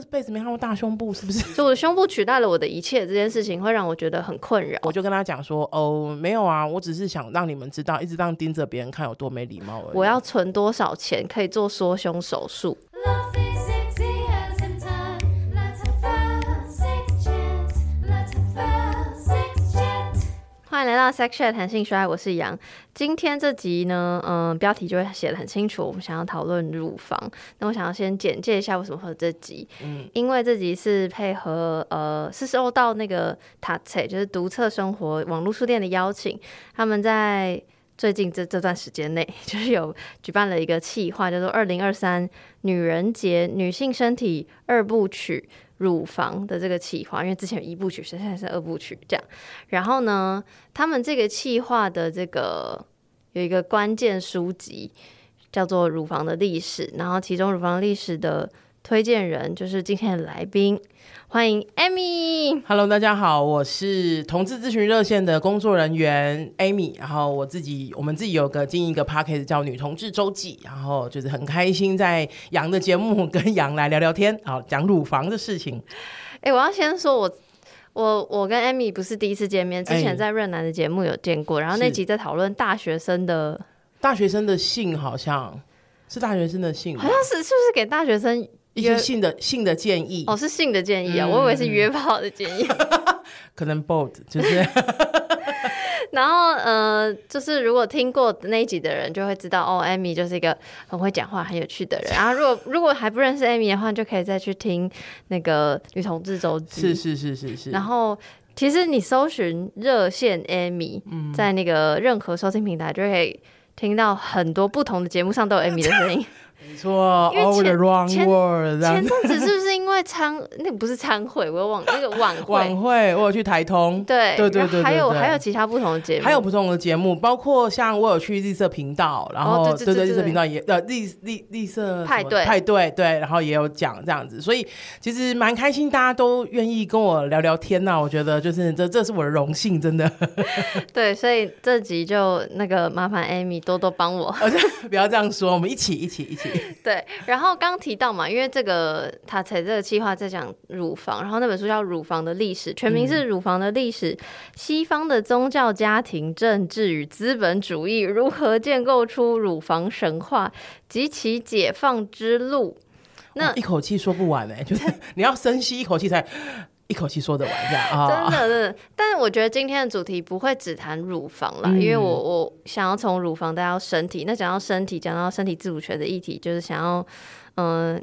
这辈子没看过大胸部，是不是？就我的胸部取代了我的一切，这件事情会让我觉得很困扰。我就跟他讲说，哦，没有啊，我只是想让你们知道，一直这样盯着别人看有多没礼貌而已。我要存多少钱可以做缩胸手术？迎来到 Section 弹性衰，我是杨。今天这集呢，嗯、呃，标题就会写的很清楚，我们想要讨论乳房。那我想要先简介一下为什么会有这集，嗯，因为这集是配合呃，是受到那个 Tatse，就是独册生活网络书店的邀请，他们在最近这这段时间内，就是有举办了一个企划，叫做“二零二三女人节女性身体二部曲”。乳房的这个企划，因为之前有一部曲，现在是二部曲这样。然后呢，他们这个企划的这个有一个关键书籍叫做《乳房的历史》，然后其中乳房历史的推荐人就是今天的来宾。欢迎 Amy。Hello，大家好，我是同志咨询热线的工作人员 Amy。然后我自己，我们自己有个经营一个 podcast 叫女同志周记，然后就是很开心在杨的节目跟杨来聊聊天，好讲乳房的事情。哎，我要先说我，我我我跟 Amy 不是第一次见面，之前在润男的节目有见过，然后那集在讨论大学生的大学生的性，好像是大学生的性，好像是是不是给大学生？一些性的性的建议哦，是性的建议啊，嗯、我以为是约炮的建议，可能 both 就是。然后呃，就是如果听过那一集的人就会知道，哦，Amy 就是一个很会讲话、很有趣的人。然后如果如果还不认识 Amy 的话，就可以再去听那个女同志周记。是是是是是。然后其实你搜寻热线 Amy，、嗯、在那个任何收听平台就可以听到很多不同的节目上都有 Amy 的声音。没错，因为前前阵子是不是因为参那个不是参会，我又忘那个晚会。晚会，我有去台通，对对对对，还有还有其他不同的节目，还有不同的节目，包括像我有去绿色频道，然后对对绿色频道也呃绿绿绿色派对。派对对，然后也有讲这样子，所以其实蛮开心，大家都愿意跟我聊聊天呐，我觉得就是这这是我的荣幸，真的。对，所以这集就那个麻烦 Amy 多多帮我，不要这样说，我们一起一起一起。对，然后刚提到嘛，因为这个他才这个计划在讲乳房，然后那本书叫《乳房的历史》，全名是《乳房的历史：西方的宗教、家庭、政治与资本主义如何建构出乳房神话及其解放之路》。那一口气说不完哎，就是你要深吸一口气才。一口气说得完这样啊！真的，真的。但是我觉得今天的主题不会只谈乳房啦，嗯、因为我我想要从乳房带到身体。那讲到身体，讲到身体自主权的议题，就是想要，嗯、呃，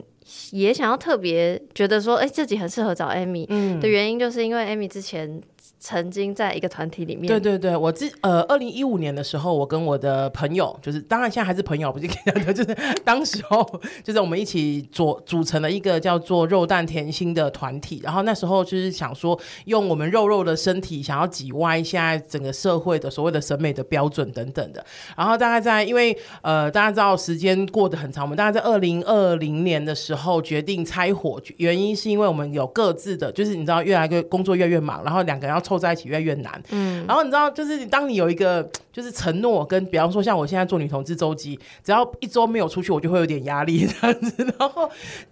也想要特别觉得说，哎、欸，自己很适合找 Amy 的原因，就是因为 Amy 之前。曾经在一个团体里面，对对对，我自呃，二零一五年的时候，我跟我的朋友，就是当然现在还是朋友，不是 就是当时候就是我们一起组组成了一个叫做肉蛋甜心的团体，然后那时候就是想说，用我们肉肉的身体，想要挤歪现在整个社会的所谓的审美的标准等等的，然后大概在因为呃大家知道时间过得很长，我们大概在二零二零年的时候决定拆伙，原因是因为我们有各自的，就是你知道越来越工作越来越忙，然后两个人要。凑在一起越来越难，嗯，然后你知道，就是当你有一个就是承诺，跟比方说像我现在做女同志周记，只要一周没有出去，我就会有点压力 这样子。然后，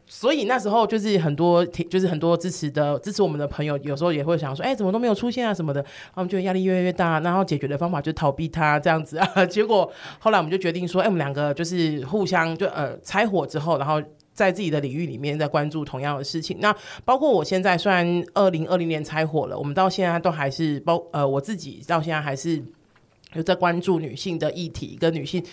所以那时候就是很多就是很多支持的支持我们的朋友，有时候也会想说，哎，怎么都没有出现啊什么的，然后我们就压力越来越大，然后解决的方法就逃避他这样子啊。结果后来我们就决定说，哎，我们两个就是互相就呃拆伙之后，然后。在自己的领域里面，在关注同样的事情。那包括我现在，虽然二零二零年拆火了，我们到现在都还是包呃，我自己到现在还是有在关注女性的议题，跟女性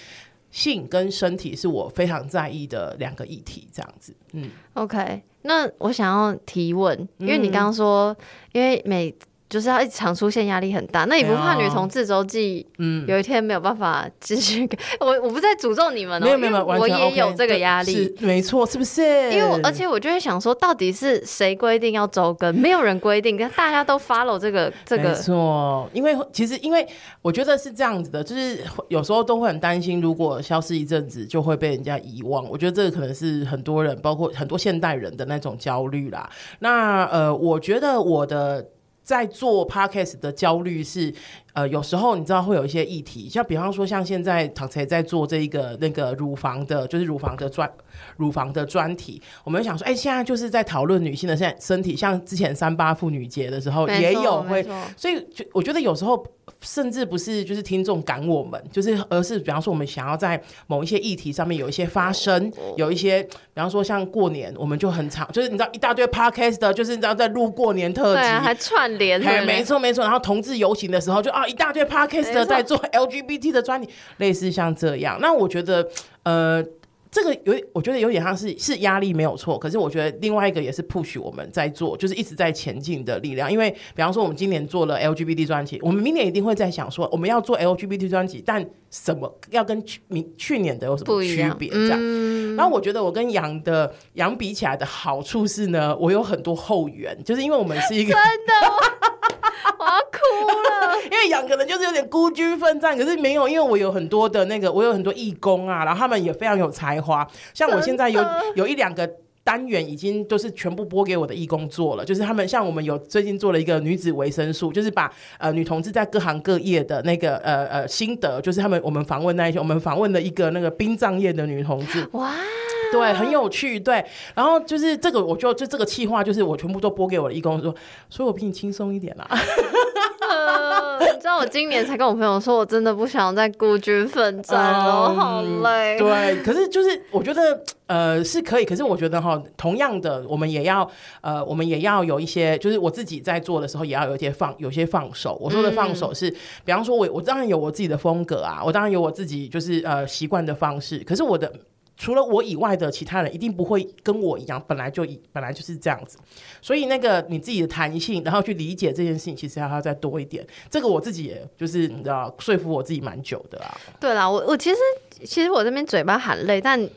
性跟身体是我非常在意的两个议题。这样子，嗯，OK。那我想要提问，因为你刚刚说，嗯、因为每就是要一直常出现，压力很大。那你不怕女同志周记，嗯，有一天没有办法继续？我我不在诅咒你们哦，没有没有，我也有这个压力，是没错，是不是？因为我而且我就会想说，到底是谁规定要周更？没有人规定，跟大家都 follow 这个这个。没错，因为其实因为我觉得是这样子的，就是有时候都会很担心，如果消失一阵子，就会被人家遗忘。我觉得这个可能是很多人，包括很多现代人的那种焦虑啦。那呃，我觉得我的。在做 podcast 的焦虑是，呃，有时候你知道会有一些议题，像比方说像现在唐才在做这一个那个乳房的，就是乳房的专乳房的专题，我们想说，哎、欸，现在就是在讨论女性的现身体，像之前三八妇女节的时候也有会，所以就我觉得有时候。甚至不是就是听众赶我们，就是而是比方说我们想要在某一些议题上面有一些发声，有一些比方说像过年，我们就很常就是你知道一大堆 podcast 的，就是你知道在录过年特辑，对啊，还串联，哎，没错没错。然后同志游行的时候，就啊一大堆 podcast 的在做 LGBT 的专题，类似像这样。那我觉得呃。这个有，我觉得有点像是是压力没有错，可是我觉得另外一个也是 push 我们在做，就是一直在前进的力量。因为比方说我们今年做了 LGBT 专辑，我们明年一定会在想说我们要做 LGBT 专辑，但什么要跟去明去年的有什么区别？这样。嗯、然后我觉得我跟杨的杨比起来的好处是呢，我有很多后援，就是因为我们是一个真的。我要哭了，因为养可能就是有点孤军奋战，可是没有，因为我有很多的那个，我有很多义工啊，然后他们也非常有才华。像我现在有有一两个单元已经都是全部拨给我的义工做了，就是他们像我们有最近做了一个女子维生素，就是把呃女同志在各行各业的那个呃呃心得，就是他们我们访问那一些，我们访问了一个那个殡葬业的女同志，哇。对，很有趣。对，然后就是这个，我就就这个企划，就是我全部都拨给我的义工说，所以我比你轻松一点啦。呃、你知道我今年才跟我朋友说，我真的不想再孤军奋战了，嗯、好累。对，可是就是我觉得呃是可以，可是我觉得哈，同样的，我们也要呃，我们也要有一些，就是我自己在做的时候，也要有一些放，有些放手。我说的放手是，嗯、比方说我我当然有我自己的风格啊，我当然有我自己就是呃习惯的方式，可是我的。除了我以外的其他人，一定不会跟我一样，本来就以本来就是这样子，所以那个你自己的弹性，然后去理解这件事情，其实还要再多一点。这个我自己也就是你知道，说服我自己蛮久的啊。对啦，我我其实其实我这边嘴巴喊累，但。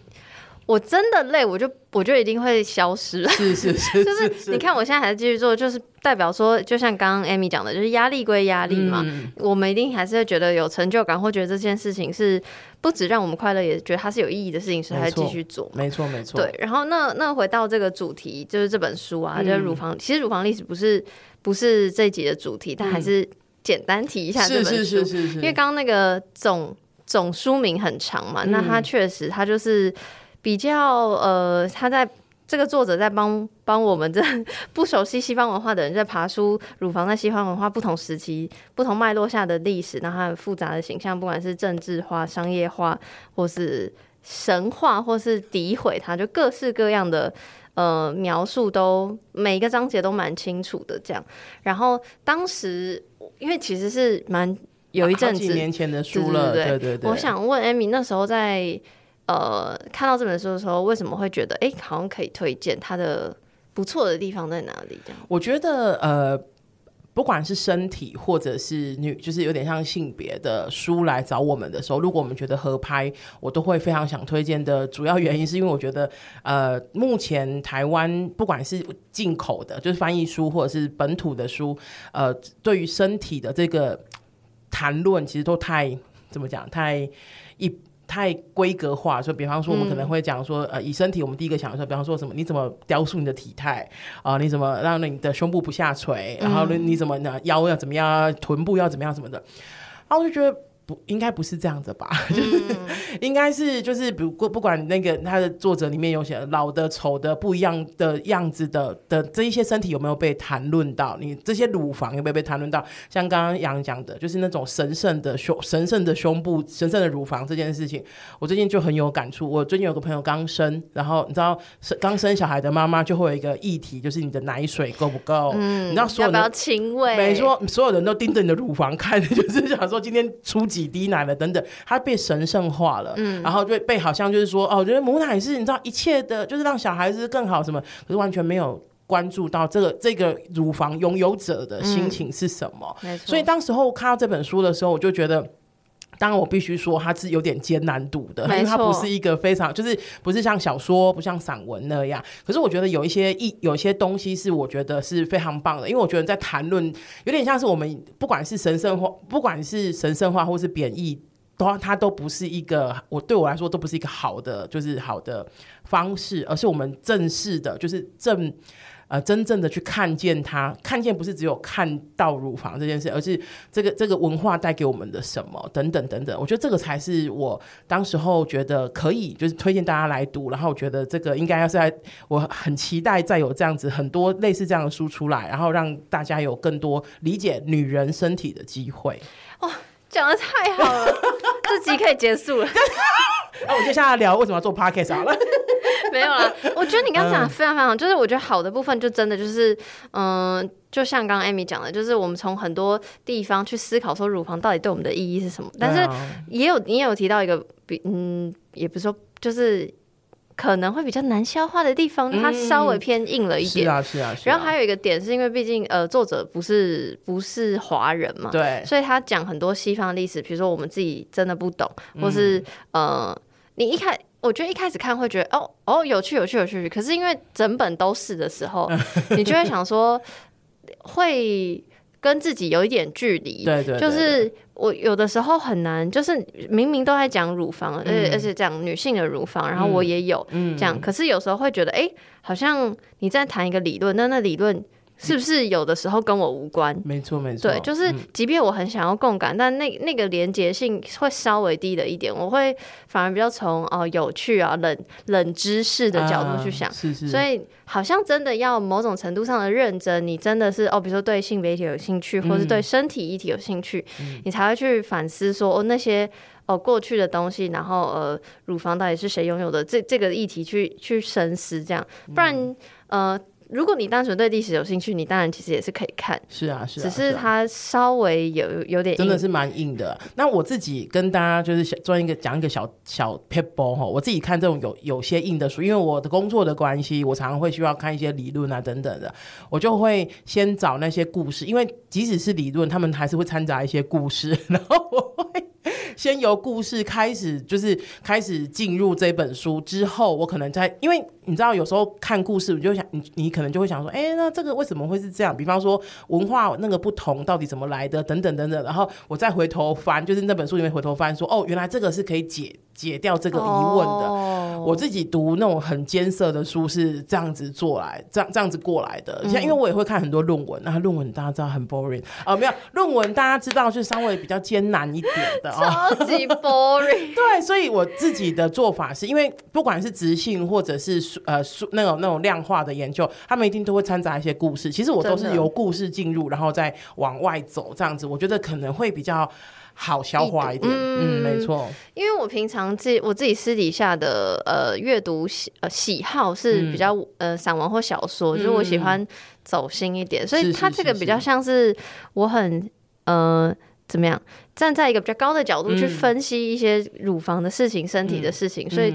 我真的累，我就我就一定会消失了。是 是是，就是你看我现在还是继续做，就是代表说，就像刚刚 Amy 讲的，就是压力归压力嘛。嗯、我们一定还是会觉得有成就感，或觉得这件事情是不止让我们快乐，也觉得它是有意义的事情，所以还继续做。没错没错。对，然后那那回到这个主题，就是这本书啊，就是乳房。嗯、其实乳房历史不是不是这一集的主题，但还是简单提一下这本书，是是是是是，因为刚刚那个总总书名很长嘛，嗯、那它确实它就是。比较呃，他在这个作者在帮帮我们这 不熟悉西方文化的人在爬梳乳房在西方文化不同时期、不同脉络下的历史，那它很复杂的形象，不管是政治化、商业化，或是神话，或是诋毁，它就各式各样的呃描述都每一个章节都蛮清楚的这样。然后当时因为其实是蛮有一阵子几年前的书了，对对对，对对对。我想问艾米那时候在。呃，看到这本书的时候，为什么会觉得哎，好像可以推荐？它的不错的地方在哪里？这样，我觉得呃，不管是身体或者是女，就是有点像性别的书来找我们的时候，如果我们觉得合拍，我都会非常想推荐的。主要原因是因为我觉得，呃，目前台湾不管是进口的，就是翻译书或者是本土的书，呃，对于身体的这个谈论，其实都太怎么讲？太一。太规格化，所以比方说，我们可能会讲说，嗯、呃，以身体，我们第一个想说，比方说什么，你怎么雕塑你的体态啊、呃？你怎么让你的胸部不下垂？然后你怎么呢？腰要怎么样？臀部要怎么样？什么的？然后我就觉得。不应该不是这样子吧？就是应该是就是，不过不管那个他的作者里面有写老的、丑的、不一样的样子的的这一些身体有没有被谈论到？你这些乳房有没有被谈论到？像刚刚杨讲的，就是那种神圣的胸、神圣的胸部、神圣的乳房这件事情，我最近就很有感触。我最近有个朋友刚生，然后你知道生刚生小孩的妈妈就会有一个议题，就是你的奶水够不够？嗯，你知道所有人要不要亲喂？没错，所有人都盯着你的乳房看，就是想说今天初几。挤滴奶了等等，它被神圣化了，嗯，然后就被好像就是说，哦，我觉得母奶是你知道一切的，就是让小孩子更好什么，可是完全没有关注到这个这个乳房拥有者的心情是什么。嗯，所以当时候看到这本书的时候，我就觉得。当然，我必须说它是有点艰难度的，因为它不是一个非常，就是不是像小说、不像散文那样。可是我觉得有一些一有一些东西是我觉得是非常棒的，因为我觉得在谈论有点像是我们不管是神圣化，不管是神圣化或是贬义都它都不是一个我对我来说都不是一个好的，就是好的方式，而是我们正式的，就是正。呃，真正的去看见它，看见不是只有看到乳房这件事，而是这个这个文化带给我们的什么等等等等。我觉得这个才是我当时候觉得可以，就是推荐大家来读。然后我觉得这个应该要是在，我很期待再有这样子很多类似这样的书出来，然后让大家有更多理解女人身体的机会。哦，讲的太好了，这集可以结束了。那 我接下来聊为什么要做 podcast 好了。没有啦，我觉得你刚刚讲的非常非常好，就是我觉得好的部分就真的就是，嗯、呃，就像刚刚 Amy 讲的，就是我们从很多地方去思考说乳房到底对我们的意义是什么，但是也有你也有提到一个比嗯，也不是说就是可能会比较难消化的地方，它稍微偏硬了一点，是啊是啊，然后还有一个点是因为毕竟呃作者不是不是华人嘛，对，所以他讲很多西方的历史，比如说我们自己真的不懂，或是呃你一开。我觉得一开始看会觉得哦哦有趣有趣有趣，可是因为整本都是的时候，你就会想说会跟自己有一点距离。对，对对，就是我有的时候很难，就是明明都在讲乳房，而且、嗯、而且讲女性的乳房，然后我也有这样，嗯、可是有时候会觉得哎，好像你在谈一个理论，那那理论。是不是有的时候跟我无关？没错，没错。对，就是即便我很想要共感，嗯、但那那个连结性会稍微低了一点。我会反而比较从哦有趣啊冷冷知识的角度去想。啊、是是。所以好像真的要某种程度上的认真，你真的是哦，比如说对性别议题有兴趣，或是对身体议题有兴趣，嗯、你才会去反思说哦那些哦过去的东西，然后呃乳房到底是谁拥有的？这这个议题去去深思，这样不然、嗯、呃。如果你单纯对历史有兴趣，你当然其实也是可以看。是啊，是啊，只是它稍微有有点，真的是蛮硬的。那我自己跟大家就是做一个讲一个小小撇步哈，我自己看这种有有些硬的书，因为我的工作的关系，我常常会需要看一些理论啊等等的，我就会先找那些故事，因为即使是理论，他们还是会掺杂一些故事，然后我会。先由故事开始，就是开始进入这本书之后，我可能在，因为你知道，有时候看故事，我就想，你你可能就会想说，哎、那这个为什么会是这样？比方说文化那个不同到底怎么来的，等等等等。然后我再回头翻，就是那本书里面回头翻说，哦，原来这个是可以解解掉这个疑问的。Oh. 我自己读那种很艰涩的书是这样子做来，这样这样子过来的。像因为我也会看很多论文，那论文大家知道很 boring 啊、呃，没有论文大家知道是稍微比较艰难一点的啊。超级 boring，对，所以我自己的做法是因为不管是直性或者是呃那种那种量化的研究，他们一定都会掺杂一些故事。其实我都是由故事进入，然后再往外走这样子，我觉得可能会比较好消化一点。嗯，嗯，没错。因为我平常自我自己私底下的呃阅读喜呃喜好是比较、嗯、呃散文或小说，就是我喜欢走心一点，嗯、所以它这个比较像是我很呃。怎么样？站在一个比较高的角度去分析一些乳房的事情、嗯、身体的事情，嗯、所以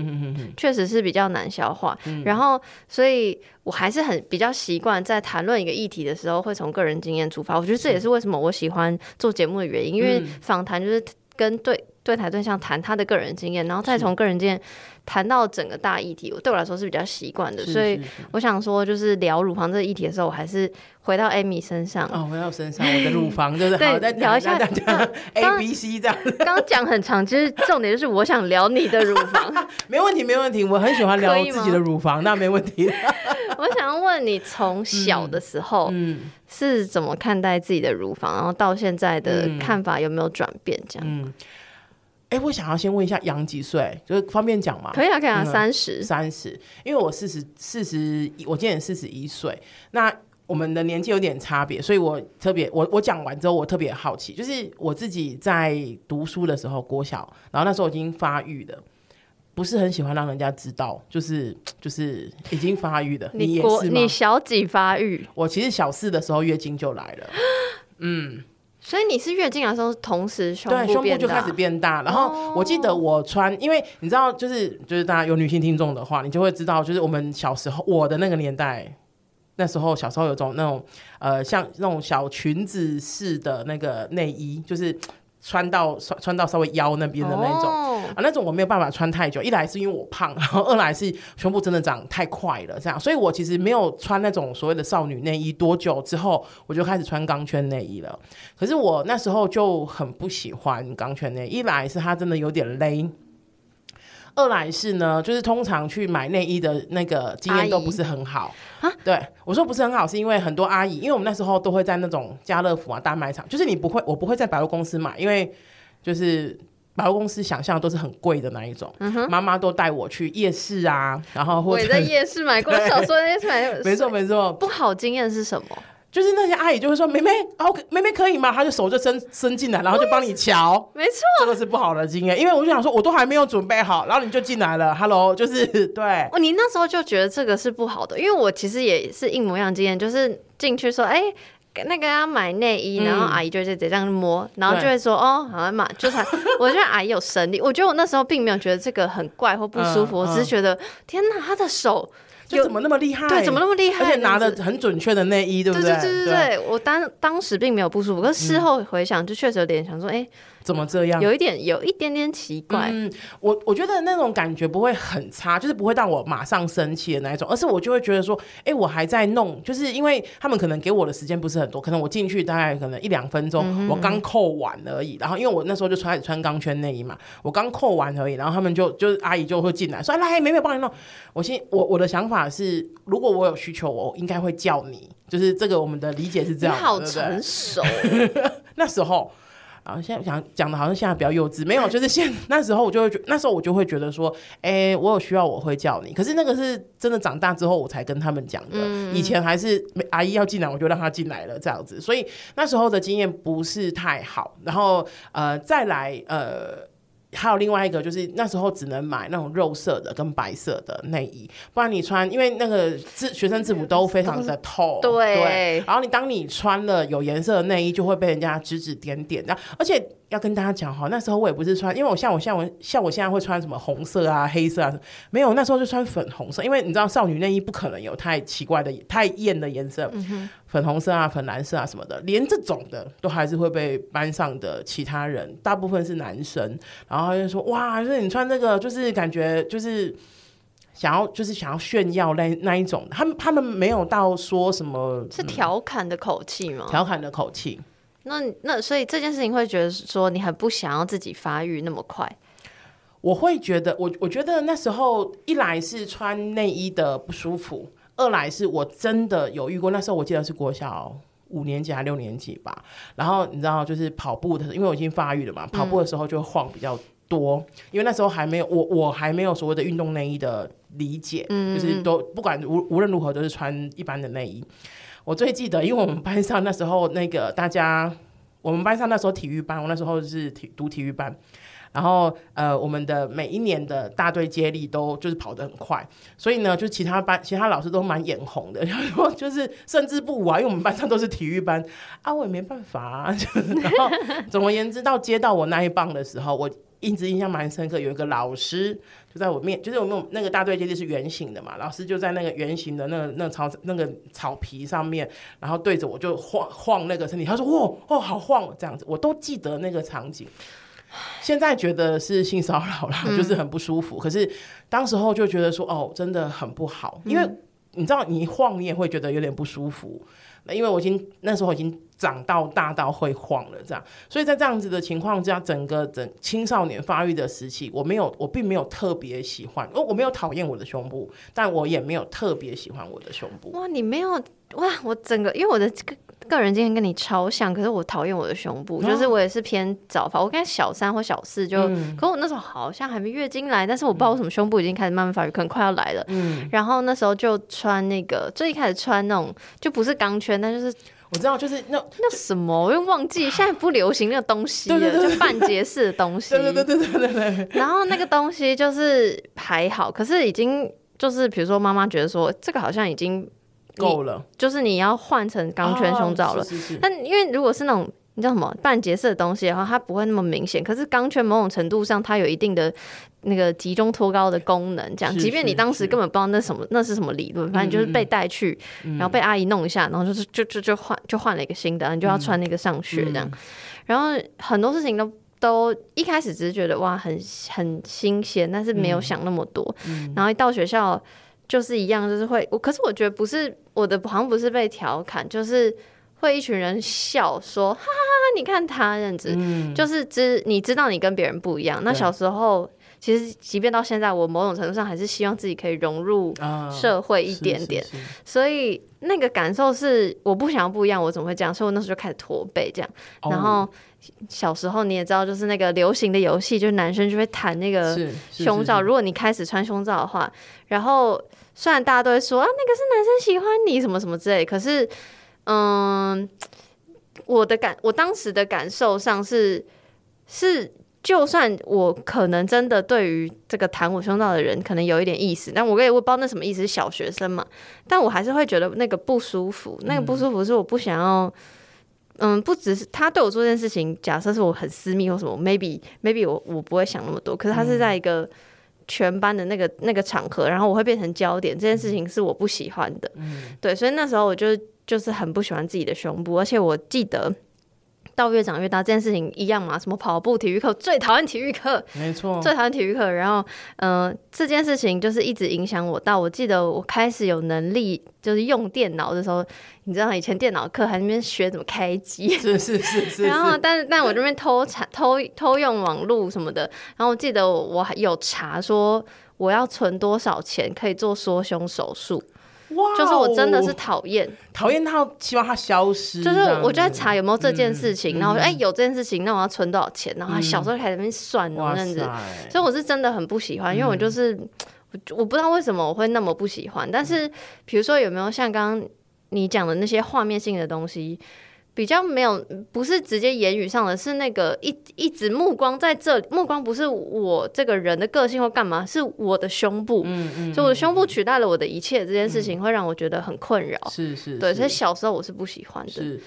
确实是比较难消化。嗯、然后，所以我还是很比较习惯在谈论一个议题的时候，会从个人经验出发。我觉得这也是为什么我喜欢做节目的原因，嗯、因为访谈就是跟对对台对象谈他的个人经验，然后再从个人经验。谈到整个大议题，对我来说是比较习惯的，所以我想说，就是聊乳房这个议题的时候，我还是回到 Amy 身上。哦，回到身上，我的乳房 就是对再聊一下 A B C 这样。刚刚讲很长，其实重点就是我想聊你的乳房。没问题，没问题，我很喜欢聊自己的乳房，那没问题。我想要问你，从小的时候，嗯，是怎么看待自己的乳房，然后到现在的看法有没有转变？这样。哎、欸，我想要先问一下杨几岁，就是方便讲吗？可以啊，可以啊，三十，三十。因为我四十四十，我今年四十一岁。那我们的年纪有点差别，所以我特别，我我讲完之后，我特别好奇，就是我自己在读书的时候，国小，然后那时候已经发育的，不是很喜欢让人家知道，就是就是已经发育的。你也是？你小几发育？我其实小四的时候月经就来了，嗯。所以你是月经来的时候，同时胸部对胸部就开始变大，然后我记得我穿，因为你知道，就是就是大家有女性听众的话，你就会知道，就是我们小时候我的那个年代，那时候小时候有种那种呃像那种小裙子式的那个内衣，就是穿到穿穿到稍微腰那边的那种，啊，那种我没有办法穿太久。一来是因为我胖，然后二来是胸部真的长太快了，这样，所以我其实没有穿那种所谓的少女内衣多久之后，我就开始穿钢圈内衣了。可是我那时候就很不喜欢钢圈内衣，一来是它真的有点勒。二来是呢，就是通常去买内衣的那个经验都不是很好啊。对，我说不是很好，是因为很多阿姨，因为我们那时候都会在那种家乐福啊、大卖场，就是你不会，我不会在百货公司买，因为就是百货公司想象都是很贵的那一种。妈、嗯、妈都带我去夜市啊，然后或者我在夜市买过，小时候在夜市买过，没错没错。不好经验是什么？就是那些阿姨就会说：“妹妹妹妹可以吗？”她就手就伸伸进来，然后就帮你瞧。没错，这个是不好的经验，因为我就想说，我都还没有准备好，然后你就进来了。Hello，就是对。哦，你那时候就觉得这个是不好的，因为我其实也是一模一样经验，就是进去说：“哎、欸，那个要买内衣。”然后阿姨就直接这样摸，然后就会说：“哦，好嘛，就是我觉得阿姨有神力。”我觉得我那时候并没有觉得这个很怪或不舒服，我只是觉得天哪，她的手。就怎么那么厉害？对，怎么那么厉害？而且拿的很准确的内衣，对不对？对对对对对，我当当时并没有不舒服，可是事后回想，就确实有点想说，哎、怎么这样？有一点，有一点点奇怪。嗯，我我觉得那种感觉不会很差，就是不会让我马上生气的那一种，而是我就会觉得说，哎、欸，我还在弄，就是因为他们可能给我的时间不是很多，可能我进去大概可能一两分钟，嗯嗯我刚扣完而已。然后因为我那时候就穿穿钢圈内衣嘛，我刚扣完而已，然后他们就就是阿姨就会进来说，来，美美帮你弄。我先我我的想法是，如果我有需求，我应该会叫你，就是这个我们的理解是这样。你好成熟，那时候。啊，现在讲讲的好像现在比较幼稚，没有，就是现那时候我就会觉，那时候我就会觉得说，哎、欸，我有需要我会叫你，可是那个是真的长大之后我才跟他们讲的，嗯、以前还是阿姨要进来我就让她进来了这样子，所以那时候的经验不是太好，然后呃再来呃。还有另外一个，就是那时候只能买那种肉色的跟白色的内衣，不然你穿，因为那个制学生制服都非常的透，对，对。然后你当你穿了有颜色的内衣，就会被人家指指点点，然后而且。要跟大家讲哈，那时候我也不是穿，因为我像我像我像我现在会穿什么红色啊、黑色啊，没有，那时候就穿粉红色，因为你知道少女内衣不可能有太奇怪的、太艳的颜色，嗯，粉红色啊、粉蓝色啊什么的，连这种的都还是会被班上的其他人，大部分是男生，然后他就说哇，就是你穿这个，就是感觉就是想要就是想要炫耀那那一种，他们他们没有到说什么是调侃的口气吗？调侃的口气。那那所以这件事情会觉得说你很不想要自己发育那么快，我会觉得我我觉得那时候一来是穿内衣的不舒服，二来是我真的有遇过，那时候我记得是国小五年级还六年级吧，然后你知道就是跑步的，因为我已经发育了嘛，跑步的时候就晃比较多，嗯、因为那时候还没有我我还没有所谓的运动内衣的理解，嗯、就是都不管无无论如何都是穿一般的内衣。我最记得，因为我们班上那时候那个大家，我们班上那时候体育班，我那时候是体读体育班，然后呃，我们的每一年的大队接力都就是跑得很快，所以呢，就其他班其他老师都蛮眼红的，然后就是甚至不啊，因为我们班上都是体育班啊，我也没办法啊，就是、然后总而言之，到接到我那一棒的时候，我。一直印象蛮深刻，有一个老师就在我面，就是我们那个大队接力是圆形的嘛，老师就在那个圆形的那个那个草那个草皮上面，然后对着我就晃晃那个身体，他说：“哇哦，好晃！”这样子，我都记得那个场景。现在觉得是性骚扰了，就是很不舒服。嗯、可是当时候就觉得说：“哦，真的很不好。”因为你知道，你一晃你也会觉得有点不舒服。那因为我已经那时候已经长到大到会晃了，这样，所以在这样子的情况之下，整个整青少年发育的时期，我没有，我并没有特别喜欢，哦我没有讨厌我的胸部，但我也没有特别喜欢我的胸部。哇，你没有哇，我整个因为我的这个。个人经验跟你超像，可是我讨厌我的胸部，就是我也是偏早发。我跟小三或小四就，嗯、可我那时候好像还没月经来，但是我不知道为什么胸部已经开始慢慢发育，可能快要来了。嗯，然后那时候就穿那个，最一开始穿那种就不是钢圈，但就是我知道，就是那那什么，我又忘记，现在不流行那个东西了，就半截式的东西。对对对对对对对。然后那个东西就是还好，可是已经就是比如说妈妈觉得说这个好像已经。够了，就是你要换成钢圈胸罩了。哦、是是是，但因为如果是那种你知道什么半截色的东西的话，它不会那么明显。可是钢圈某种程度上，它有一定的那个集中托高的功能。这样，即便你当时根本不知道那什么那是什么理论，反正就是被带去，然后被阿姨弄一下，然后就是就就就换就换了一个新的，你就要穿那个上学这样。嗯嗯，然后很多事情都。都一开始只是觉得哇很很新鲜，但是没有想那么多。嗯、然后一到学校就是一样，就是会我，可是我觉得不是我的，好像不是被调侃，就是会一群人笑说哈哈哈哈，你看他这样子，嗯、就是知你知道你跟别人不一样。那小时候。其实，即便到现在，我某种程度上还是希望自己可以融入社会一点点。啊、是是是，所以那个感受是，我不想要不一样，我怎么会这样？所以我那时候就开始驼背这样。哦、然后小时候你也知道，就是那个流行的游戏，就是男生就会弹那个胸罩。如果你开始穿胸罩的话，然后虽然大家都会说啊，那个是男生喜欢你什么什么之类，可是，嗯，我的感，我当时的感受上是是。就算我可能真的对于这个弹我胸罩的人可能有一点意思，但我也我不知道那什么意思，是小学生嘛，但我还是会觉得那个不舒服，那个不舒服是我不想要，嗯，不只是他对我做这件事情，假设是我很私密或什么，maybe maybe 我我不会想那么多，可是他是在一个全班的那个那个场合，然后我会变成焦点，这件事情是我不喜欢的，对，所以那时候我就就是很不喜欢自己的胸部，而且我记得。到越长越大，这件事情一样嘛？什么跑步、体育课，最讨厌体育课，没错，最讨厌体育课。然后，嗯、呃，这件事情就是一直影响我。到我记得我开始有能力，就是用电脑的时候，你知道，以前电脑课还那边学怎么开机，是是是是，是。然后，但是但我这边偷查、偷偷用网络什么的。然后我记得我还有查说，我要存多少钱可以做缩胸手术。Wow, 就是我真的是讨厌，讨厌他，希望他消失。就是我就在查有没有这件事情，嗯、然后哎、有这件事情，那我要存多少钱？然后小时候还在那边算，那样子。所以我是真的很不喜欢，因为我就是、嗯、我我不知道为什么我会那么不喜欢。但是比如说有没有像刚刚你讲的那些画面性的东西？比较没有，不是直接言语上的，是那个一一直目光在这里，目光不是我这个人的个性或干嘛，是我的胸部，嗯嗯，所以我的胸部取代了我的一切，这件事情会让我觉得很困扰，是是，对，所以小时候我是不喜欢的，是，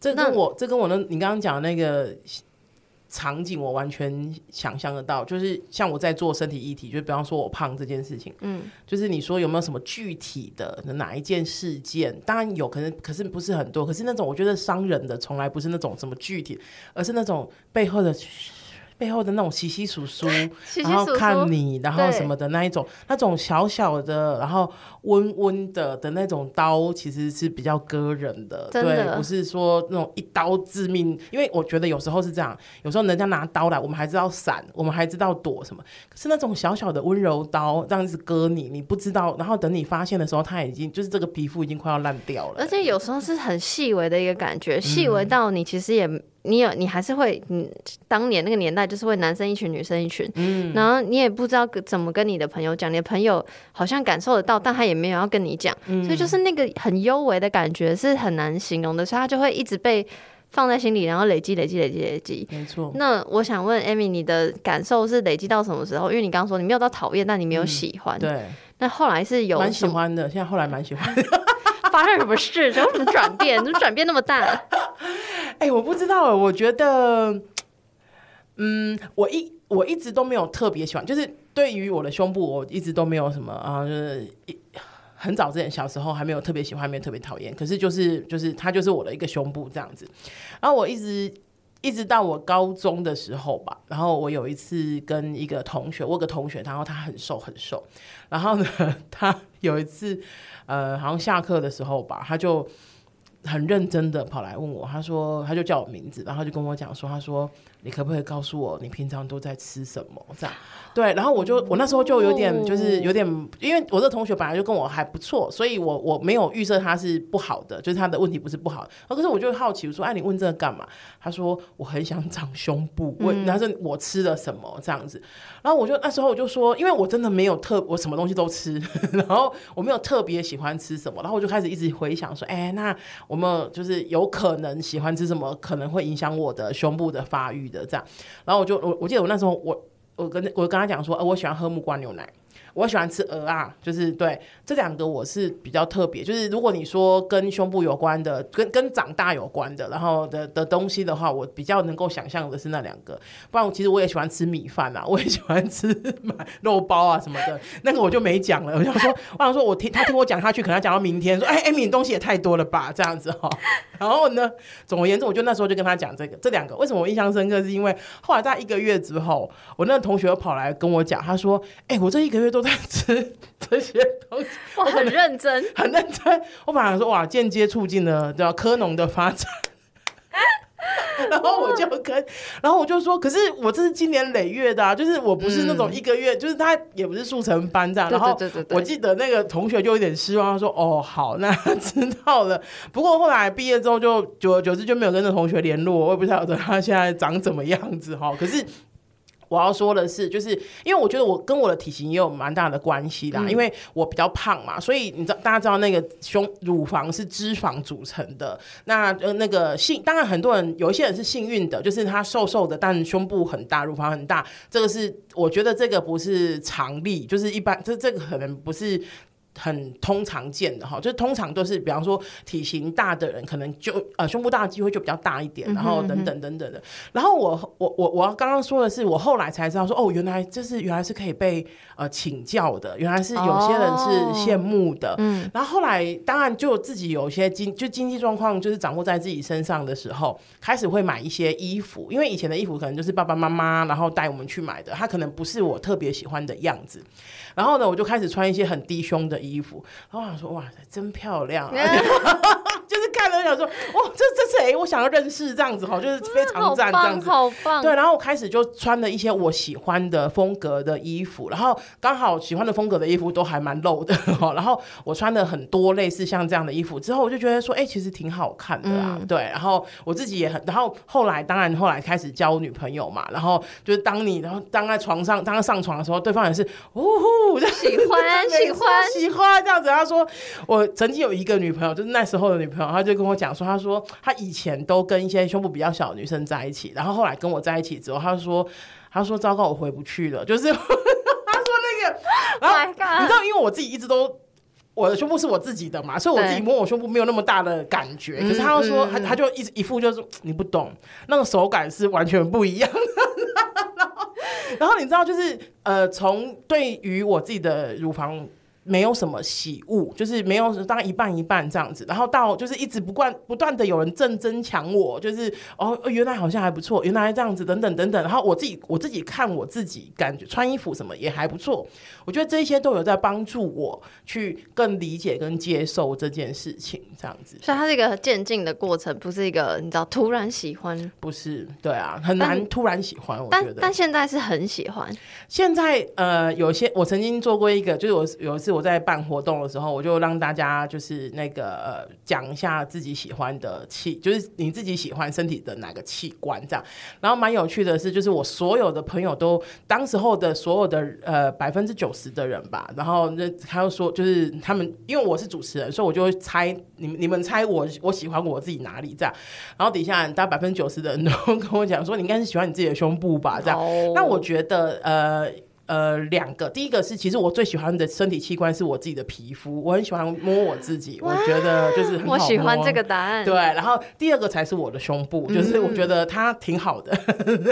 这跟我这跟我的你刚刚讲的那个。场景我完全想象得到，就是像我在做身体议题，就比方说我胖这件事情，嗯，就是你说有没有什么具体的哪一件事件？当然有可能，可是不是很多。可是那种我觉得伤人的，从来不是那种什么具体，而是那种背后的。背后的那种 稀稀疏疏，然后看你，然后什么的那一种，那种小小的，然后温温的的那种刀，其实是比较割人的，的对，不是说那种一刀致命。因为我觉得有时候是这样，有时候人家拿刀来，我们还知道闪，我们还知道躲什么，可是那种小小的温柔刀这样子割你，你不知道，然后等你发现的时候，他已经就是这个皮肤已经快要烂掉了，而且有时候是很细微的一个感觉，细微到你其实也。你有，你还是会，你当年那个年代就是会男生一群，女生一群，嗯，然后你也不知道怎么跟你的朋友讲，你的朋友好像感受得到，但他也没有要跟你讲，嗯，所以就是那个很幽微的感觉是很难形容的，所以他就会一直被放在心里，然后累积、累积、累积、累积。没错。那我想问 Amy，你的感受是累积到什么时候？因为你刚刚说你没有到讨厌，但你没有喜欢，嗯，对。那后来是有蛮喜欢的，现在后来蛮喜欢的。发生什么事？有什么转变？怎么转变那么大？哎、我不知道。我觉得，嗯，我一我一直都没有特别喜欢，就是对于我的胸部，我一直都没有什么啊，就是很早之前小时候还没有特别喜欢，没有特别讨厌。可是就是就是它就是我的一个胸部这样子。然后我一直一直到我高中的时候吧，然后我有一次跟一个同学，我有个同学，然后他很瘦很瘦，然后呢，他有一次。呃，好像下课的时候吧，他就很认真的跑来问我，他说，他就叫我名字，然后就跟我讲说，他说。你可不可以告诉我你平常都在吃什么？这样对，然后我就我那时候就有点就是有点，因为我这同学本来就跟我还不错，所以我我没有预设他是不好的，就是他的问题不是不好。可是我就好奇，我说哎，你问这个干嘛？他说我很想长胸部，问他说我吃了什么这样子。然后我就那时候我就说，因为我真的没有特我什么东西都吃，然后我没有特别喜欢吃什么，然后我就开始一直回想说，哎，那我们就是有可能喜欢吃什么，可能会影响我的胸部的发育。的这样，然后我就我我记得我那时候我我跟我跟他讲说，呃，我喜欢喝木瓜牛奶，我喜欢吃鹅啊，就是对这两个我是比较特别。就是如果你说跟胸部有关的，跟跟长大有关的，然后的的东西的话，我比较能够想象的是那两个。不然，其实我也喜欢吃米饭啊，我也喜欢吃肉包啊什么的。那个我就没讲了。我想说，我想说我听他听我讲下去，可能要讲到明天。说，哎、欸，艾米，你东西也太多了吧，这样子哈。然后呢，总而言之，我就那时候就跟他讲这个这两个。为什么我印象深刻？是因为后来在一个月之后，我那个同学跑来跟我讲，他说：“哎、我这一个月都在吃这些东西，我很认真，很认真。”我本来说：“哇，间接促进了叫科农的发展。”然后我就跟，然后我就说，可是我这是今年累月的啊，就是我不是那种一个月，嗯、就是他也不是速成班这样。然后我记得那个同学就有点失望，他说：“哦，好，那知道了。”不过后来毕业之后，就久而久之就没有跟那同学联络，我也不晓得他现在长怎么样子哈。可是。我要说的是，就是因为我觉得我跟我的体型也有蛮大的关系啦，嗯、因为我比较胖嘛，所以你知道大家知道那个胸乳房是脂肪组成的。那呃那个幸当然很多人有一些人是幸运的，就是他瘦瘦的，但胸部很大，乳房很大。这个是我觉得这个不是常例，就是一般这这个可能不是。很通常见的哈，就是通常都是，比方说体型大的人，可能就呃胸部大的机会就比较大一点，然后等等等等的。然后我我我我刚刚说的是，我后来才知道说，哦，原来这是原来是可以被呃请教的，原来是有些人是羡慕的。嗯。然后后来当然就自己有些经就经济状况就是掌握在自己身上的时候，开始会买一些衣服，因为以前的衣服可能就是爸爸妈妈然后带我们去买的，他可能不是我特别喜欢的样子。然后呢，我就开始穿一些很低胸的衣服，然后我想说，哇，真漂亮啊！就是看了想说，哇，这这谁？我想要认识这样子哈，就是非常赞这样子，好棒。对，然后我开始就穿了一些我喜欢的风格的衣服，然后刚好喜欢的风格的衣服都还蛮露的 哈。然后我穿了很多类似像这样的衣服之后，我就觉得说，哎，其实挺好看的啊。嗯、对，然后我自己也很，然后后来当然后来开始交女朋友嘛，然后就是当你然后当在床上，当他上床的时候，对方也是，呜呼，喜欢 喜欢喜欢这样子。他说，我曾经有一个女朋友，就是那时候的女朋友，他就跟我讲说，他说他以前都跟一些胸部比较小的女生在一起，然后后来跟我在一起之后，他说，他说糟糕，我回不去了，就是 他说那个，然后你知道，因为我自己一直都我的胸部是我自己的嘛，所以我自己摸我胸部没有那么大的感觉，可是他又说，他他就一一副就是你不懂，那个手感是完全不一样 的。然后你知道，就是呃，从对于我自己的乳房。没有什么喜恶，就是没有当一半一半这样子，然后到就是一直不断不断的有人正增强我，就是哦原来好像还不错，原来这样子等等等等，然后我自己我自己看我自己感觉穿衣服什么也还不错，我觉得这些都有在帮助我去更理解跟接受这件事情这样子，所以它是一个渐进的过程，不是一个你知道突然喜欢，不是对啊，很难突然喜欢，我觉得，但但现在是很喜欢，现在呃有些我曾经做过一个，就是我有一次。我在办活动的时候，我就让大家就是那个呃讲一下自己喜欢的器，就是你自己喜欢身体的哪个器官这样。然后蛮有趣的是，就是我所有的朋友都当时候的所有的呃百分之九十的人吧，然后那他又说，就是他们因为我是主持人，所以我就会猜你们你们猜我我喜欢我自己哪里这样。然后底下大概百分之九十的人都 跟我讲说，你应该是喜欢你自己的胸部吧这样。Oh. 那我觉得呃。呃，两个，第一个是，其实我最喜欢的身体器官是我自己的皮肤，我很喜欢摸我自己，我觉得就是很好摸。我喜欢这个答案。对，然后第二个才是我的胸部，嗯、就是我觉得它挺好的。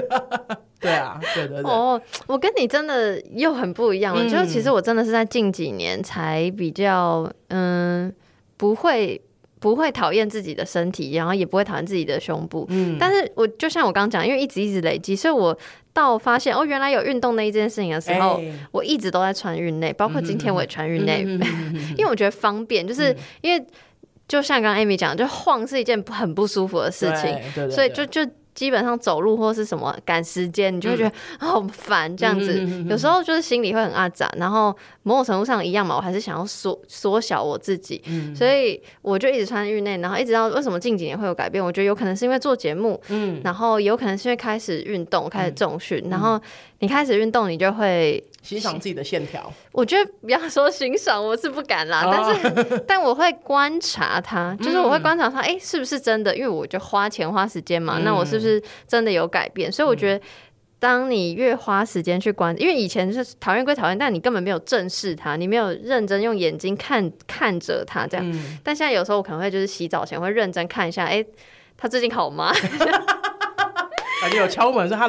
对啊，对对对。哦，我跟你真的又很不一样了，嗯、就是其实我真的是在近几年才比较，嗯，不会。不会讨厌自己的身体，然后也不会讨厌自己的胸部。嗯，但是我就像我刚刚讲，因为一直一直累积，所以我到发现哦，原来有运动那一件事情的时候，欸、我一直都在穿运内，包括今天我也穿运内，嗯、因为我觉得方便，就是因为就像刚刚 Amy 讲，就晃是一件很不舒服的事情，所以就就。基本上走路或是什么赶时间，你就会觉得 好烦这样子。嗯、有时候就是心里会很阿杂，然后某种程度上一样嘛，我还是想要缩缩小我自己，嗯、所以我就一直穿浴内，然后一直到为什么近几年会有改变？我觉得有可能是因为做节目，嗯，然后有可能是因为开始运动，开始重训，嗯、然后你开始运动，你就会。欣赏自己的线条，我觉得不要说欣赏，我是不敢啦。但是，但我会观察他，就是我会观察他，哎，是不是真的？因为我就花钱花时间嘛，那我是不是真的有改变？所以我觉得当你越花时间去观，因为以前是讨厌归讨厌，但你根本没有正视它，你没有认真用眼睛看看着它这样。嗯、但现在有时候我可能会就是洗澡前会认真看一下，哎、欸，他最近好吗？啊，你有敲门说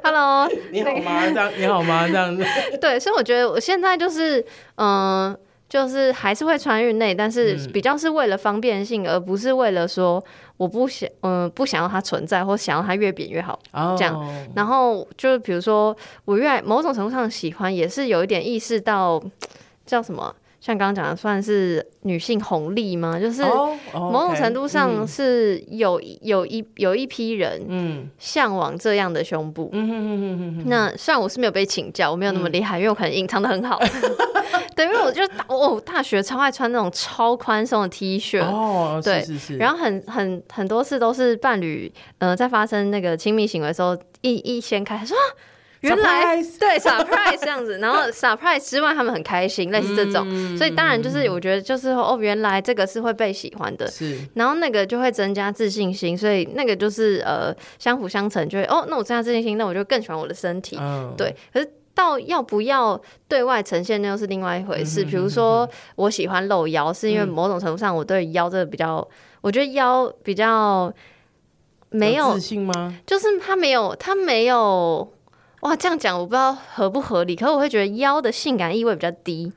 “hello”，“hello”，你好吗？这样你好吗？这样子。对，所以我觉得我现在就是，嗯、呃，就是还是会穿浴内，但是比较是为了方便性，嗯、而不是为了说我不想，嗯、呃，不想要它存在，或想要它越扁越好、哦、这样。然后就是比如说，我越来某种程度上喜欢，也是有一点意识到叫什么。像刚刚讲的，算是女性红利吗？就是某种程度上是有有一有一批人嗯向往这样的胸部。那虽然我是没有被请教，我没有那么厉害，因为我可能隐藏的很好。对，因为我就哦，大学超爱穿那种超宽松的 T 恤。哦，对，是是是。然后很很很多次都是伴侣呃在发生那个亲密行为的时候，一一掀开说。原来对 surprise 这样子，然后 surprise 之外他们很开心，类似这种，嗯、所以当然就是我觉得就是哦，原来这个是会被喜欢的，是，然后那个就会增加自信心，所以那个就是呃相辅相成，就会哦，那我增加自信心，那我就更喜欢我的身体，嗯、对。可是到要不要对外呈现，那又是另外一回事。比如说我喜欢露腰，是因为某种程度上我对腰这个比较，我觉得腰比较没有，有自信吗？就是他没有，他没有。哇，这样讲我不知道合不合理，可是我会觉得腰的性感意味比较低，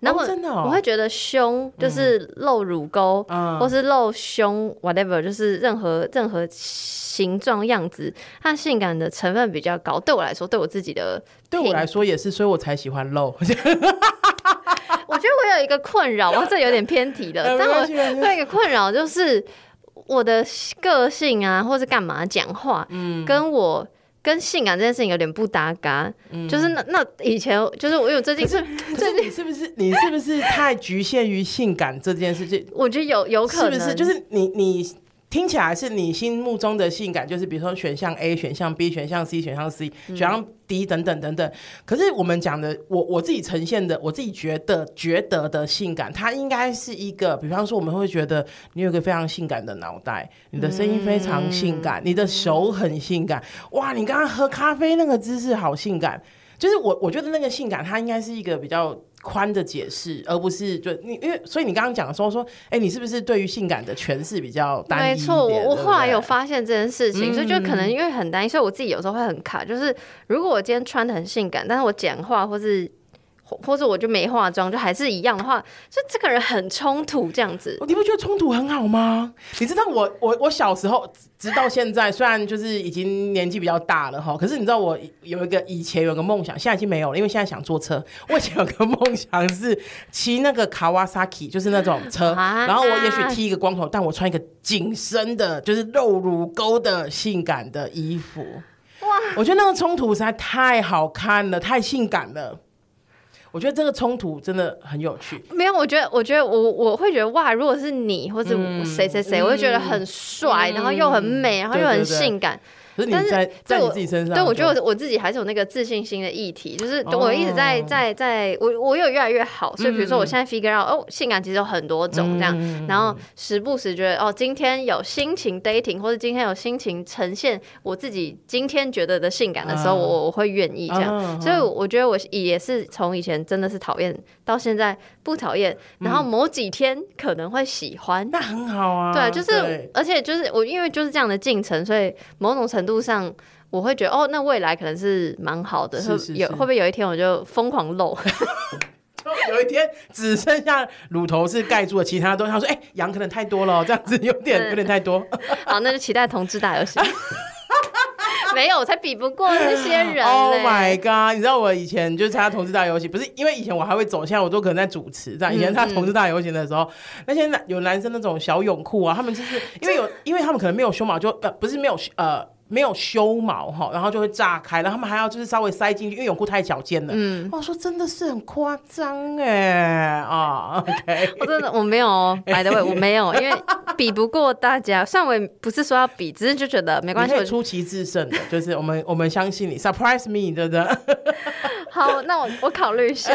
然后我会觉得胸就是露乳沟，嗯、或是露胸 whatever，就是任何任何形状样子，它性感的成分比较高。对我来说，对我自己的，对我来说也是，所以我才喜欢露。我觉得我有一个困扰，我，这有点偏题了。但我有一个困扰就是我的个性啊，或是干嘛讲话，嗯，跟我。跟性感这件事情有点不搭嘎，嗯、就是那那以前就是我有最近是，最近你是不是你是不是太局限于性感这件事情？我觉得有有可能，是不是？就是你你。听起来是你心目中的性感，就是比如说选项 A、选项 B、选项 C、选项 C、选项 D 等等等等。可是我们讲的，我我自己呈现的，我自己觉得觉得的性感，它应该是一个，比方说我们会觉得你有个非常性感的脑袋，你的声音非常性感，你的手很性感，哇，你刚刚喝咖啡那个姿势好性感。就是我我觉得那个性感，它应该是一个比较。宽的解释，而不是就你，因为所以你刚刚讲的时候说，哎、欸，你是不是对于性感的诠释比较单一？没错，我我后来有发现这件事情，嗯、所以就可能因为很单一，所以我自己有时候会很卡。就是如果我今天穿的很性感，但是我讲话或是。或者我就没化妆，就还是一样的话，就这个人很冲突这样子。你不觉得冲突很好吗？你知道我我我小时候直到现在，虽然就是已经年纪比较大了哈，可是你知道我有一个以前有个梦想，现在已经没有了，因为现在想坐车。我以前有个梦想是骑那个 Kawasaki，就是那种车，然后我也许剃一个光头，但我穿一个紧身的，就是露乳沟的性感的衣服。哇！我觉得那个冲突实在太好看了，太性感了。我觉得这个冲突真的很有趣。没有，我觉得，我觉得我我会觉得哇，如果是你或者谁谁谁，我会觉得很帅，嗯、然后又很美，然后又很性感。可是你在在我自己身上，对我觉得我自己还是有那个自信心的议题，就是我一直在在在，我我有越来越好，所以比如说我现在 figure out 哦，性感其实有很多种这样，然后时不时觉得哦，今天有心情 dating，或者今天有心情呈现我自己今天觉得的性感的时候，我我会愿意这样，所以我觉得我也是从以前真的是讨厌到现在不讨厌，然后某几天可能会喜欢，那很好啊，对，就是而且就是我因为就是这样的进程，所以某种程度。上我会觉得哦，那未来可能是蛮好的，是是是有会不会有一天我就疯狂露，有一天只剩下乳头是盖住了，其他都他说哎，羊可能太多了，这样子有点有点太多。好，那就期待同志大游行。没有，我才比不过那些人。Oh my god！你知道我以前就参加同志大游行，不是因为以前我还会走，现在我都可能在主持这样。以前他同志大游行的时候，那些男有男生那种小泳裤啊，他们就是因为有，因为他们可能没有胸毛，就呃不是没有呃。没有修毛哈，然后就会炸开，然后他们还要就是稍微塞进去，因为泳裤太矫健了。嗯，我说真的是很夸张哎啊，OK，我真的我没有哦，by the way 我没有，因为 比不过大家。虽然我也不是说要比，只是就觉得没关系，我出奇制胜的，就是我们我们相信你，surprise me，对不对？好，那我我考虑一下。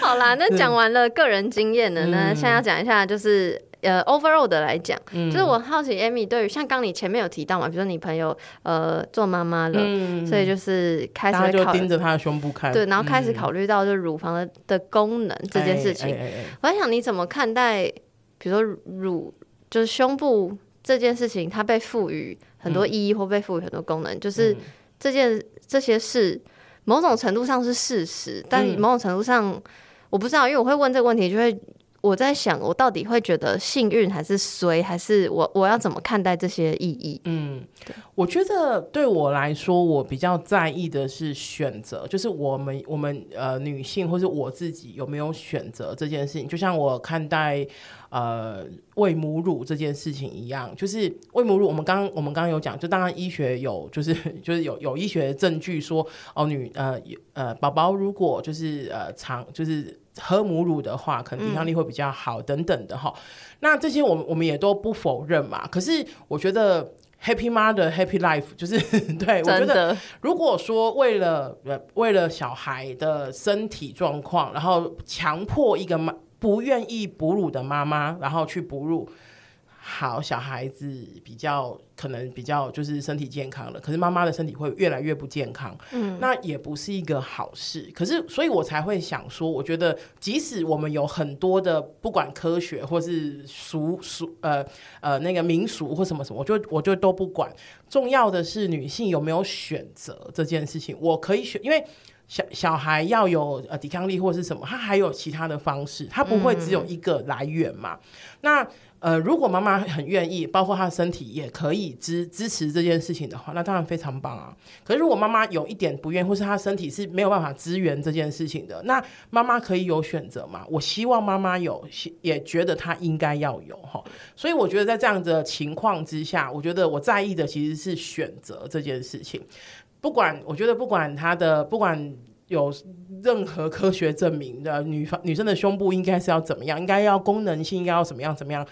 好啦，那讲完了个人经验了呢，那现在要讲一下就是。呃，overall 的来讲，嗯、就是我好奇 Amy 对于像刚你前面有提到嘛，比如说你朋友呃做妈妈了，嗯、所以就是开始就盯着她的胸部看，对，然后开始考虑到就是乳房的的功能这件事情。哎哎哎哎。我在想你怎么看待，比如说乳就是胸部这件事情，它被赋予很多意义或被赋予很多功能，嗯、就是这件这些事某种程度上是事实，但某种程度上、嗯、我不知道，因为我会问这个问题，就会。我在想，我到底会觉得幸运还是衰，还是我我要怎么看待这些意义？嗯，我觉得对我来说，我比较在意的是选择，就是我们我们呃女性或是我自己有没有选择这件事情。就像我看待呃喂母乳这件事情一样，就是喂母乳，我们刚我们刚刚有讲，就当然医学有就是就是有有医学证据说哦女呃呃宝宝如果就是呃长就是。喝母乳的话，可能抵抗力会比较好，等等的哈。嗯、那这些我们我们也都不否认嘛。可是我觉得 Happy Mother Happy Life 就是 对，我觉得如果说为了为了小孩的身体状况，然后强迫一个妈不愿意哺乳的妈妈，然后去哺乳。好，小孩子比较可能比较就是身体健康了，可是妈妈的身体会越来越不健康，嗯，那也不是一个好事。可是，所以我才会想说，我觉得即使我们有很多的不管科学或是俗俗呃呃那个民俗或什么什么，我就我就都不管。重要的是女性有没有选择这件事情，我可以选，因为小小孩要有呃抵抗力或是什么，他还有其他的方式，他不会只有一个来源嘛。嗯、那呃，如果妈妈很愿意，包括她的身体也可以支支持这件事情的话，那当然非常棒啊。可是如果妈妈有一点不愿意，或是她身体是没有办法支援这件事情的，那妈妈可以有选择吗？我希望妈妈有，也觉得她应该要有哈。所以我觉得在这样的情况之下，我觉得我在意的其实是选择这件事情。不管我觉得不管她的不管。有任何科学证明的女方女生的胸部应该是要怎么样？应该要功能性，应该要怎么样？怎么样？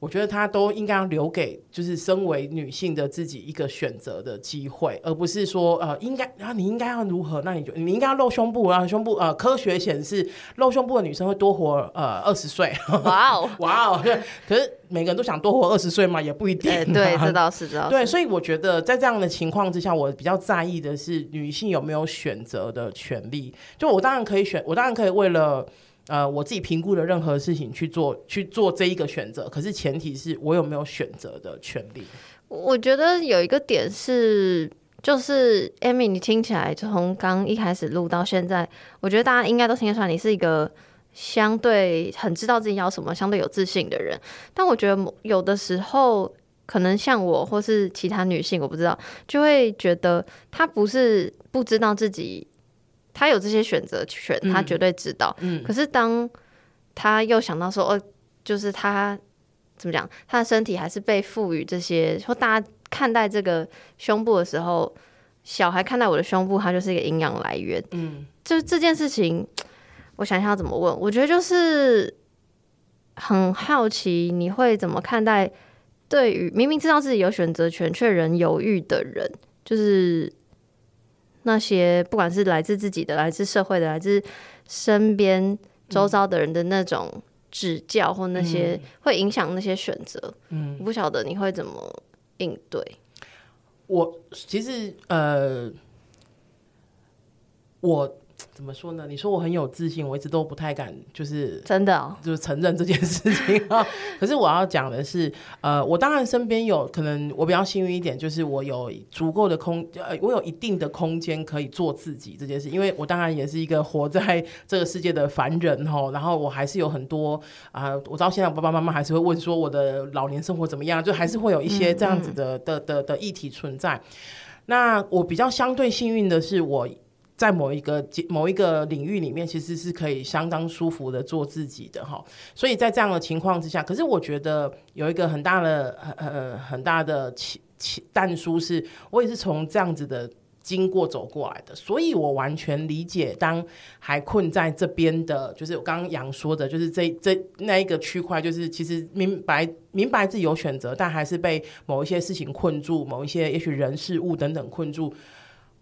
我觉得她都应该要留给就是身为女性的自己一个选择的机会，而不是说呃应该然啊你应该要如何？那你就你应该要露胸部啊胸部呃科学显示露胸部的女生会多活呃二十岁。哇哦 哇哦！可是每个人都想多活二十岁嘛，也不一定。欸、对，这倒是知道。对，所以我觉得在这样的情况之下，我比较在意的是女性有没有选择的权利。就我当然可以选，我当然可以为了。呃，我自己评估的任何事情去做去做这一个选择，可是前提是我有没有选择的权利。我觉得有一个点是，就是 Amy，你听起来从刚一开始录到现在，我觉得大家应该都听得出来，你是一个相对很知道自己要什么、相对有自信的人。但我觉得有的时候，可能像我或是其他女性，我不知道，就会觉得她不是不知道自己。他有这些选择权，他绝对知道。嗯嗯、可是当他又想到说，哦，就是他怎么讲，他的身体还是被赋予这些，说大家看待这个胸部的时候，小孩看待我的胸部，它就是一个营养来源。嗯，就这件事情，我想一下怎么问。我觉得就是很好奇，你会怎么看待对于明明知道自己有选择权却仍犹豫的人，就是。那些不管是来自自己的、来自社会的、来自身边周遭的人的那种指教，或那些会影响那些选择，嗯，我不晓得你会怎么应对。我其实呃，我。怎么说呢？你说我很有自信，我一直都不太敢，就是 真的、哦，就是承认这件事情啊。可是我要讲的是，呃，我当然身边有可能，我比较幸运一点，就是我有足够的空，呃，我有一定的空间可以做自己这件事。因为我当然也是一个活在这个世界的凡人哈，然后我还是有很多啊、呃，我到现在我爸爸妈妈还是会问说我的老年生活怎么样，就还是会有一些这样子的、嗯、的的的议题存在。那我比较相对幸运的是我。在某一个某一个领域里面，其实是可以相当舒服的做自己的哈。所以在这样的情况之下，可是我觉得有一个很大的呃很大的但书是，我也是从这样子的经过走过来的，所以我完全理解当还困在这边的，就是我刚刚杨说的，就是这这那一个区块，就是其实明白明白自己有选择，但还是被某一些事情困住，某一些也许人事物等等困住。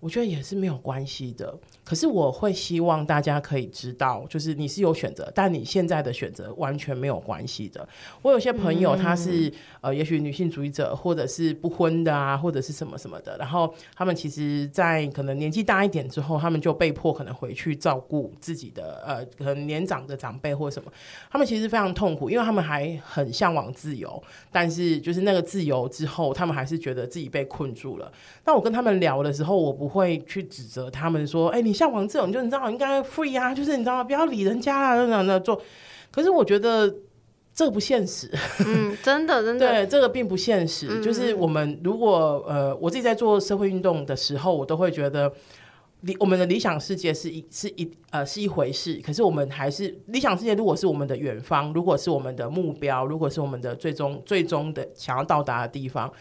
我觉得也是没有关系的。可是我会希望大家可以知道，就是你是有选择，但你现在的选择完全没有关系的。我有些朋友他是、嗯、呃，也许女性主义者，或者是不婚的啊，或者是什么什么的。然后他们其实，在可能年纪大一点之后，他们就被迫可能回去照顾自己的呃，可能年长的长辈或什么。他们其实非常痛苦，因为他们还很向往自由，但是就是那个自由之后，他们还是觉得自己被困住了。那我跟他们聊的时候，我不会去指责他们说：“哎、欸，你。”像王志勇，就你知道，应该 free 啊，就是你知道？不要理人家啊，那样的做。可是我觉得这个不现实。嗯，真的，真的，对，这个并不现实。嗯、就是我们如果呃，我自己在做社会运动的时候，我都会觉得理我们的理想世界是一是一呃是一回事。可是我们还是理想世界，如果是我们的远方，如果是我们的目标，如果是我们的最终最终的想要到达的地方。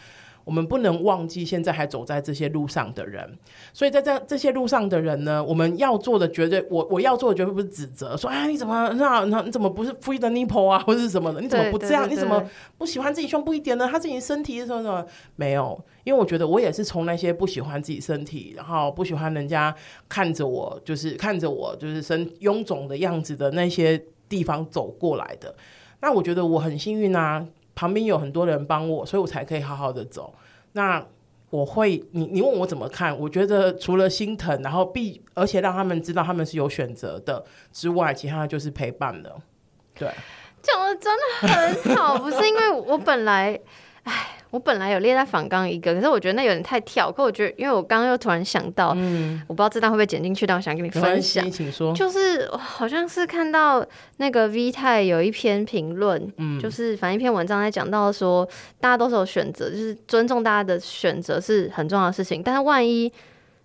我们不能忘记现在还走在这些路上的人，所以在这这些路上的人呢，我们要做的绝对，我我要做的绝对不是指责，说哎你怎么那那你怎么不是 free the nipple 啊，或者是什么的？你怎么不这样？你怎么不喜欢自己胸部一点呢？他自己身体什么什么没有？因为我觉得我也是从那些不喜欢自己身体，然后不喜欢人家看着我，就是看着我就是身臃肿的样子的那些地方走过来的。那我觉得我很幸运啊。旁边有很多人帮我，所以我才可以好好的走。那我会，你你问我怎么看？我觉得除了心疼，然后必而且让他们知道他们是有选择的之外，其他的就是陪伴了。对，讲的真的很好，不是因为我本来，哎。我本来有列在反纲一个，可是我觉得那有点太跳。可我觉得，因为我刚刚又突然想到，嗯，我不知道这段会不会剪进去，但我想跟你分享。请说。就是好像是看到那个 V 太有一篇评论，嗯，就是反正一篇文章在讲到说，大家都是有选择，就是尊重大家的选择是很重要的事情。但是万一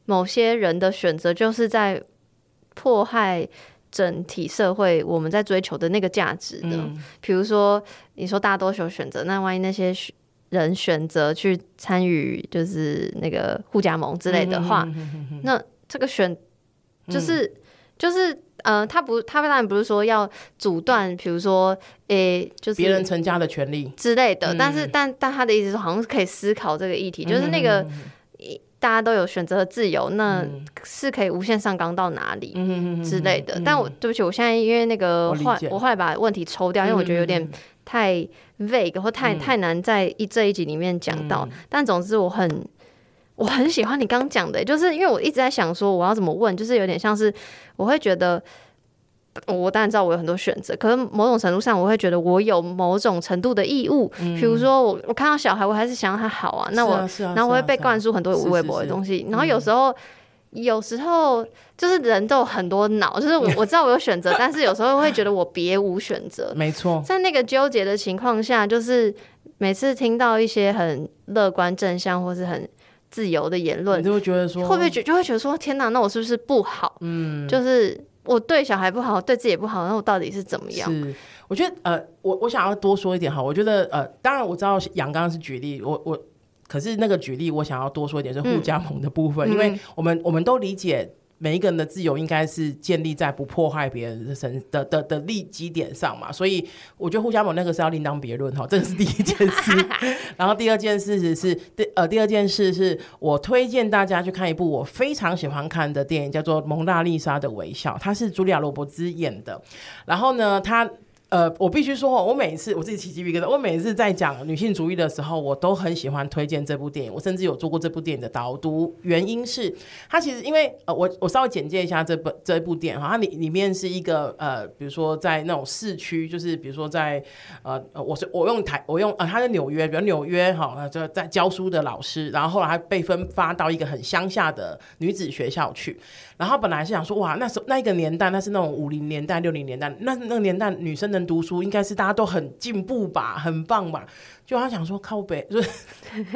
某些人的选择就是在迫害整体社会我们在追求的那个价值的，嗯，比如说你说大家都有选择，那万一那些人选择去参与就是那个互加盟之类的话，那这个选就是、嗯、就是呃，他不，他当然不是说要阻断，比如说诶、欸，就是别人成家的权利之类的。嗯、但是，但但他的意思是，好像是可以思考这个议题，嗯、就是那个大家都有选择的自由，那是可以无限上纲到哪里之类的。但我对不起，我现在因为那个后我后来把问题抽掉，因为我觉得有点太。vague 或太太难在一这一集里面讲到，嗯、但总之我很我很喜欢你刚讲的，就是因为我一直在想说我要怎么问，就是有点像是我会觉得我当然知道我有很多选择，可是某种程度上我会觉得我有某种程度的义务，比、嗯、如说我我看到小孩我还是想让他好啊，那我、啊啊、然后我会被灌输很多无微博的东西，是。是是然后有时候。有时候就是人都有很多脑，就是我我知道我有选择，但是有时候会觉得我别无选择。没错，在那个纠结的情况下，就是每次听到一些很乐观正向或是很自由的言论，你就会觉得说，会不会觉就会觉得说，天哪，那我是不是不好？嗯，就是我对小孩不好，对自己也不好，那我到底是怎么样？是，我觉得呃，我我想要多说一点哈，我觉得呃，当然我知道杨刚刚是举例，我我。可是那个举例，我想要多说一点是互加盟的部分，嗯、因为我们我们都理解每一个人的自由应该是建立在不破坏别人的身的的的利基点上嘛，所以我觉得互加盟那个是要另当别论哈，这个是第一件事。然后第二件事是是第呃第二件事是我推荐大家去看一部我非常喜欢看的电影，叫做《蒙娜丽莎的微笑》，它是茱莉亚·罗伯兹演的。然后呢，他。呃，我必须说，我每一次我自己起鸡皮疙瘩，我每一次在讲女性主义的时候，我都很喜欢推荐这部电影。我甚至有做过这部电影的导读，原因是它其实因为呃，我我稍微简介一下这部这部电影哈，它里里面是一个呃，比如说在那种市区，就是比如说在呃，我是我用台我用呃，他在纽约，比如纽约哈，就在教书的老师，然后后来他被分发到一个很乡下的女子学校去。然后本来是想说，哇，那时候那一个年代，那是那种五零年代、六零年代，那那个年代女生的能读书，应该是大家都很进步吧，很棒吧？就他想说靠北，就是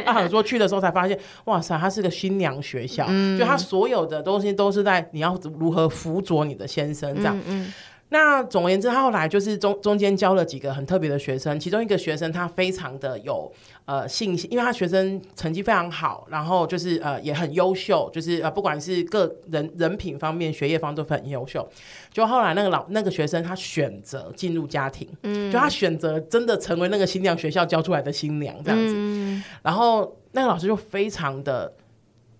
他想说去的时候才发现，哇塞，他是个新娘学校，嗯、就他所有的东西都是在你要如何辅佐你的先生这样。嗯嗯那总而言之，他后来就是中中间教了几个很特别的学生，其中一个学生他非常的有呃信心，因为他学生成绩非常好，然后就是呃也很优秀，就是呃不管是个人人品方面、学业方面都很优秀。就后来那个老那个学生他选择进入家庭，嗯，就他选择真的成为那个新娘学校教出来的新娘这样子，嗯，然后那个老师就非常的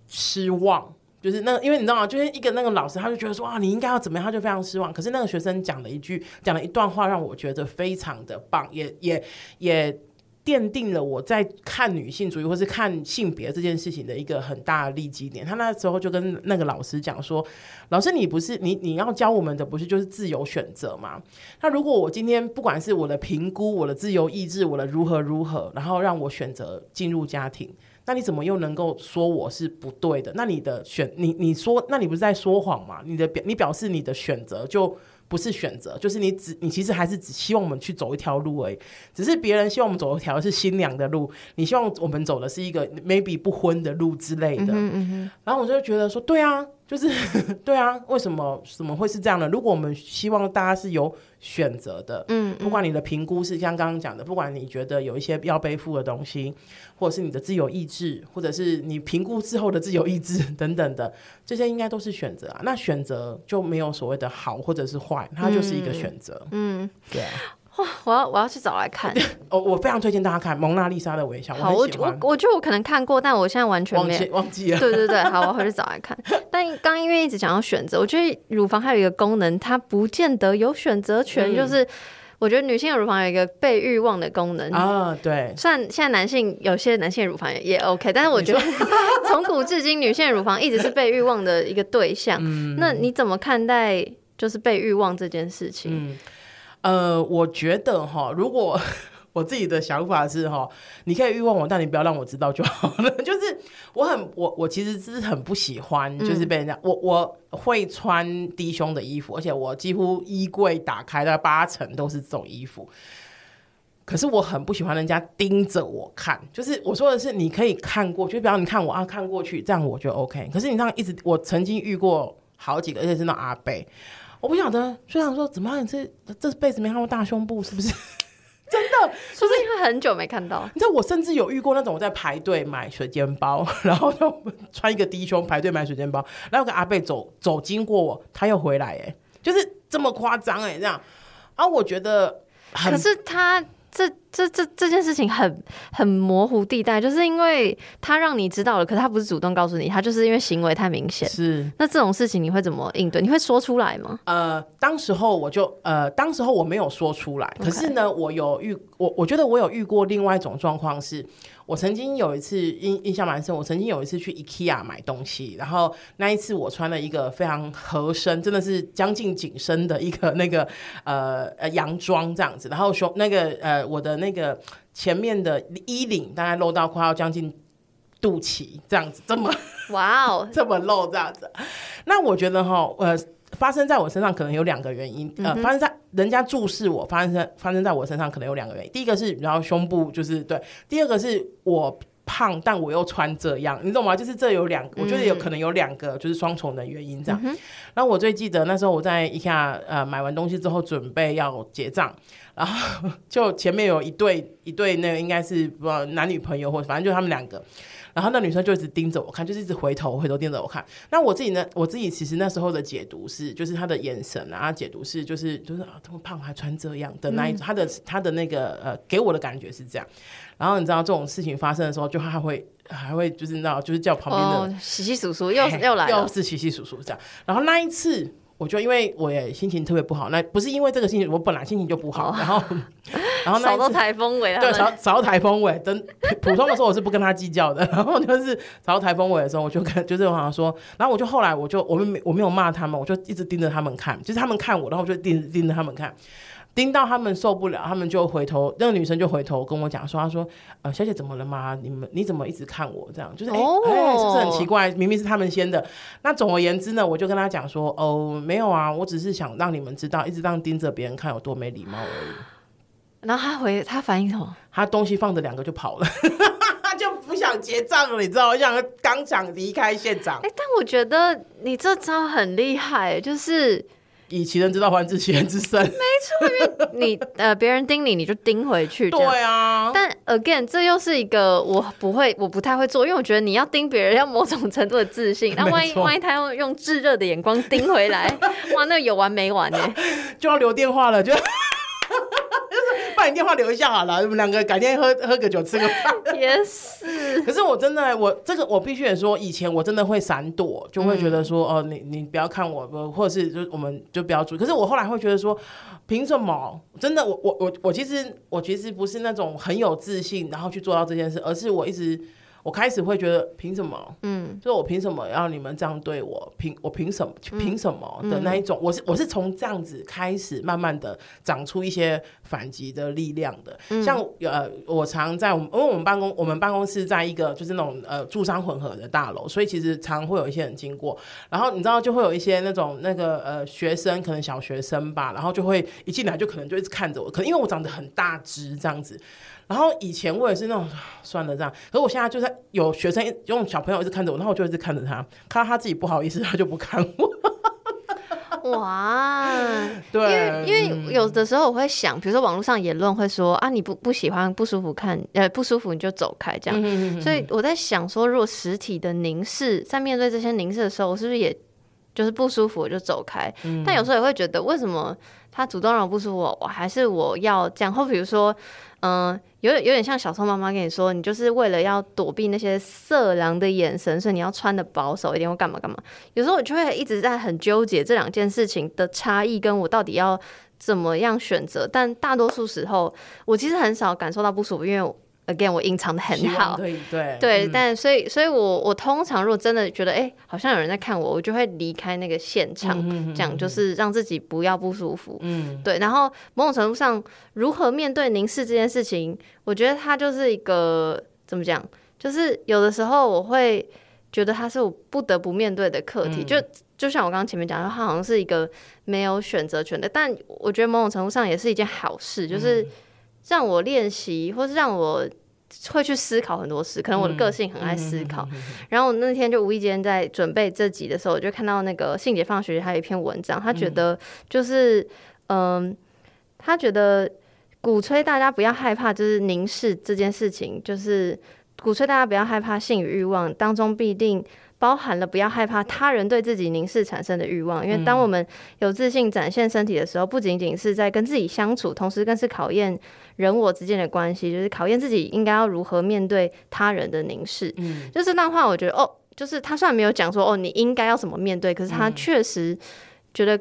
失望。就是那，因为你知道吗？就是一个那个老师，他就觉得说啊，你应该要怎么样，他就非常失望。可是那个学生讲了一句，讲了一段话，让我觉得非常的棒，也也也奠定了我在看女性主义或是看性别这件事情的一个很大的利基点。他那时候就跟那个老师讲说：“老师，你不是你你要教我们的不是就是自由选择吗？那如果我今天不管是我的评估、我的自由意志、我的如何如何，然后让我选择进入家庭。”那你怎么又能够说我是不对的？那你的选你你说，那你不是在说谎吗？你的表你表示你的选择就不是选择，就是你只你其实还是只希望我们去走一条路而已。只是别人希望我们走一条是新娘的路，你希望我们走的是一个 maybe 不婚的路之类的。嗯嗯，然后我就觉得说，对啊。就是 对啊，为什么怎么会是这样呢？如果我们希望大家是有选择的，嗯，嗯，不管你的评估是像刚刚讲的，不管你觉得有一些要背负的东西，或者是你的自由意志，或者是你评估之后的自由意志等等的，这些应该都是选择啊。那选择就没有所谓的好或者是坏，它就是一个选择。嗯，嗯，对啊。哇！我要我要去找来看。哦，我非常推荐大家看《蒙娜丽莎的微笑》。好，我我我觉得我可能看过，但我现在完全没忘记，忘记了。对对对，好，我回去找来看。但刚因为一直讲要选择，我觉得乳房还有一个功能，它不见得有选择权。嗯、就是我觉得女性的乳房有一个被欲望的功能啊。对，虽然现在男性有些男性的乳房也也 OK，但是我觉得从古至今，女性的乳房一直是被欲望的一个对象。嗯、那你怎么看待就是被欲望这件事情？嗯呃，我觉得哈，如果 我自己的想法是哈，你可以欲望我，但你不要让我知道就好了。就是我很我我其实是很不喜欢，就是被人家、嗯、我我会穿低胸的衣服，而且我几乎衣柜打开的八成都是这种衣服。可是我很不喜欢人家盯着我看，就是我说的是你可以看过就，比方你看我啊，看过去这样我就 OK。可是你这样一直，我曾经遇过好几个，而且是那阿伯。我不晓得，所以想说怎么样？你这这辈子没看过大胸部是不是？真的，说不是因为很久没看到？你知道我甚至有遇过那种我在排队买水煎包，然后就穿一个低胸排队买水煎包，然后跟阿贝走走经过我，他又回来，哎，就是这么夸张哎，这样啊？我觉得，可是他。这这这这件事情很很模糊地带，就是因为他让你知道了，可是他不是主动告诉你，他就是因为行为太明显。是，那这种事情你会怎么应对？你会说出来吗？呃，当时候我就呃，当时候我没有说出来，可是呢.我有遇我我觉得我有遇过另外一种状况是。我曾经有一次印印象蛮深，我曾经有一次去 IKEA 买东西，然后那一次我穿了一个非常合身，真的是将近紧身的一个那个呃呃洋装这样子，然后胸那个呃我的那个前面的衣领大概露到快要将近肚脐这样子，这么哇哦 这么露这样子，那我觉得哈呃。发生在我身上可能有两个原因，呃，发生在人家注视我，发生在发生在我身上可能有两个原因。第一个是，然后胸部就是对；第二个是我胖，但我又穿这样，你懂吗？就是这有两个，我觉得有可能有两个，就是双重的原因这样。嗯、然后我最记得那时候我在 IKEA 呃买完东西之后准备要结账，然后 就前面有一对一对那个应该是不知道男女朋友或者反正就他们两个。然后那女生就一直盯着我看，就是一直回头回头盯着我看。那我自己呢？我自己其实那时候的解读是，就是她的眼神啊，解读是就是就是啊，这么胖还穿这样的那一种，她、嗯、的她的那个呃，给我的感觉是这样。然后你知道这种事情发生的时候，就还会还会就是那就是叫旁边的、哦、窸窸窣窣又 又来，又是洗洗叔叔这样。然后那一次。我就因为我也心情特别不好，那不是因为这个心情，我本来心情就不好，然后，然后扫到台风尾，对，扫扫到台风尾，等普通的时候我是不跟他计较的，然后就是扫到台风尾的时候，我就跟就是我好像说，然后我就后来我就我们没我没有骂他们，我就一直盯着他们看，就是他们看我，然后我就盯盯着他们看。听到他们受不了，他们就回头，那个女生就回头跟我讲说：“她说，呃，小姐怎么了吗？你们你怎么一直看我这样？就是哎、oh. 欸，是不是很奇怪？明明是他们先的。那总而言之呢，我就跟她讲说：哦，没有啊，我只是想让你们知道，一直这样盯着别人看有多没礼貌而已。然后他回他反应什么？他东西放着两个就跑了，他就不想结账了，你知道？我想刚想离开现场。哎、欸，但我觉得你这招很厉害，就是。以其人之道还治其人之身，没错，因为你呃别人盯你，你就盯回去，对啊。但 again，这又是一个我不会，我不太会做，因为我觉得你要盯别人要某种程度的自信，那万一万一他用用炙热的眼光盯回来，哇，那有完没完呢？就要留电话了，就。把你电话留一下好了，我们两个改天喝喝个酒，吃个饭。也是。可是我真的，我这个我必须得说，以前我真的会闪躲，就会觉得说，哦、你你不要看我，或者是就我们就不要住。可是我后来会觉得说，凭什么？真的，我我我我其实我其实不是那种很有自信，然后去做到这件事，而是我一直。我开始会觉得凭什么？嗯，就是我凭什么要你们这样对我？凭我凭什么？凭什么的那一种？嗯、我是我是从这样子开始，慢慢的长出一些反击的力量的。嗯、像呃，我常在我们因为我们办公，我们办公室在一个就是那种呃住商混合的大楼，所以其实常会有一些人经过，然后你知道就会有一些那种那个呃学生，可能小学生吧，然后就会一进来就可能就一直看着我，可能因为我长得很大只这样子。然后以前我也是那种 算了这样，可是我现在就是有学生用小朋友一直看着我，然后我就一直看着他，看到他自己不好意思，他就不看我。哇，对，因为因为有的时候我会想，比如说网络上言论会说啊，你不不喜欢不舒服看，呃不舒服你就走开这样，嗯、哼哼哼，所以我在想说，如果实体的凝视在面对这些凝视的时候，我是不是也就是不舒服我就走开？嗯、但有时候也会觉得，为什么他主动让我不舒服，我还是我要这样？或比如说。嗯、有点有点像小聪妈妈跟你说，你就是为了要躲避那些色狼的眼神，所以你要穿的保守一点，或干嘛干嘛。有时候我就会一直在很纠结这两件事情的差异，跟我到底要怎么样选择。但大多数时候，我其实很少感受到不舒服，因为。Again，我隐藏的很好，对对，对，但所以，所以我我通常如果真的觉得，哎、欸，好像有人在看我，我就会离开那个现场，这样就是让自己不要不舒服。嗯，对。然后某种程度上，如何面对凝视这件事情，我觉得它就是一个怎么讲，就是有的时候我会觉得它是我不得不面对的课题。嗯、就就像我刚刚前面讲的，它好像是一个没有选择权的，但我觉得某种程度上也是一件好事，就是。让我练习，或是让我会去思考很多事。可能我的个性很爱思考。嗯嗯嗯嗯嗯、然后我那天就无意间在准备这集的时候，我就看到那个性解放学还有一篇文章，他觉得就是嗯、呃，他觉得鼓吹大家不要害怕，就是凝视这件事情，就是鼓吹大家不要害怕性与欲望当中必定。包含了不要害怕他人对自己凝视产生的欲望，因为当我们有自信展现身体的时候，不仅仅是在跟自己相处，同时更是考验人我之间的关系，就是考验自己应该要如何面对他人的凝视。嗯，就这段话，我觉得哦，就是他虽然没有讲说哦，你应该要怎么面对，可是他确实觉得。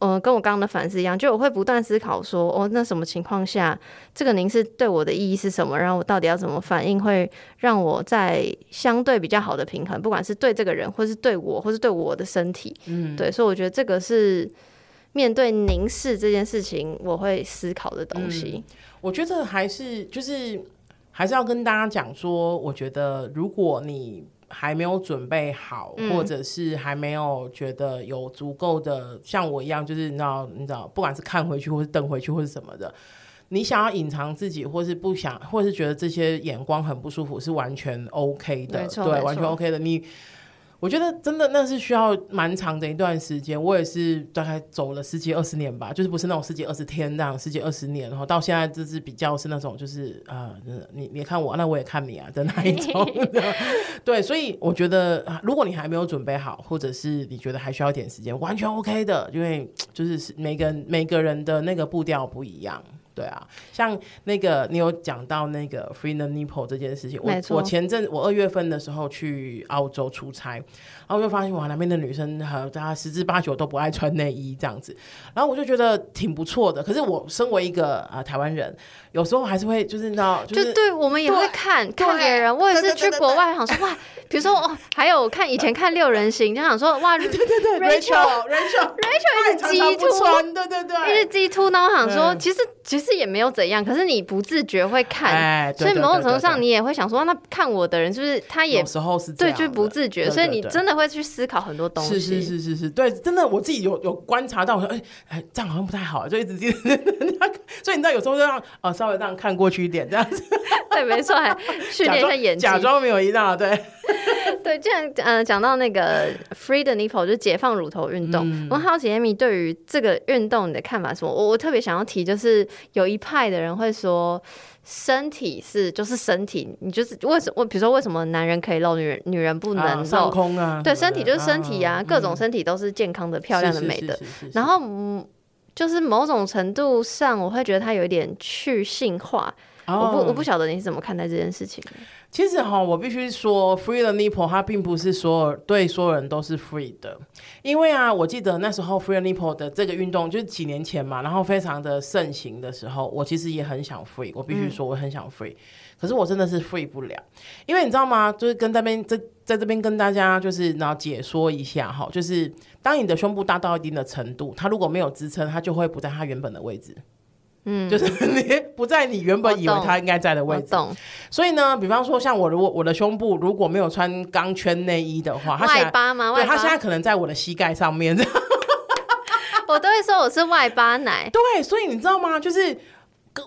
嗯、呃，跟我刚刚的反思一样，就我会不断思考说，哦，那什么情况下这个凝视对我的意义是什么？然后我到底要怎么反应，会让我在相对比较好的平衡，不管是对这个人，或是对我，或是对我的身体，嗯，对，所以我觉得这个是面对凝视这件事情，我会思考的东西。嗯、我觉得还是就是还是要跟大家讲说，我觉得如果你。还没有准备好，或者是还没有觉得有足够的像我一样，就是你知道，你知道，不管是看回去，或是瞪回去，或是什么的，你想要隐藏自己，或是不想，或是觉得这些眼光很不舒服，是完全 OK 的，对，完全 OK 的，你。我觉得真的那是需要蛮长的一段时间，我也是大概走了十几二十年吧，就是不是那种十几二十天那样，十几二十年，然后到现在就是比较是那种就是呃，你你看我，那我也看你啊的那一种。对，所以我觉得如果你还没有准备好，或者是你觉得还需要一点时间，完全 OK 的，因为就是每个每个人的那个步调不一样。对啊，像那个你有讲到那个 free the nipple 这件事情，我我前阵我二月份的时候去澳洲出差，然后我就发现哇，那边的女生和大家十之八九都不爱穿内衣这样子，然后我就觉得挺不错的。可是我身为一个啊、呃、台湾人，有时候还是会就是你知道，就是、就对我们也会看看别人，我也是去国外想说哇。比如说哦，还有看以前看六人行，就想说哇，对对对，Rachel，Rachel，Rachel 一直激突，对对对，一直激突，然后想说其实其实也没有怎样，可是你不自觉会看，所以某种程度上你也会想说，那看我的人是不是他也有时候是对，就是不自觉，所以你真的会去思考很多东西，是是是是是，对，真的我自己有有观察到，我说哎哎，这样好像不太好，就一直 就，所以你知道有时候就让呃稍微这样看过去一点这样子，对，没错，还 训练一下眼睛，假装没有一样，对。对，既然呃讲到那个 free the nipple 就解放乳头运动，嗯、我好奇 Amy 对于这个运动你的看法是什么？我我特别想要提，就是有一派的人会说，身体是就是身体，你就是为什么？比如说为什么男人可以露，女人女人不能露？啊、上空啊？对，身体就是身体啊，啊各种身体都是健康的、漂亮的、美的。然后嗯。就是某种程度上，我会觉得它有一点去性化。Oh. 我不我不晓得你是怎么看待这件事情。其实哈，我必须说，free the nipple 它并不是所有对所有人都是 free 的，因为啊，我记得那时候 free the nipple 的这个运动就是几年前嘛，然后非常的盛行的时候，我其实也很想 free，我必须说我很想 free，、嗯、可是我真的是 free 不了，因为你知道吗？就是跟这边在在这边跟大家就是然后解说一下哈，就是当你的胸部大到一定的程度，它如果没有支撑，它就会不在它原本的位置。嗯，就是你不在你原本以为它应该在的位置，所以呢，比方说像我，如果我的胸部如果没有穿钢圈内衣的话，外八吗？对，它现在可能在我的膝盖上面。我都会说我是外八奶。对，所以你知道吗？就是。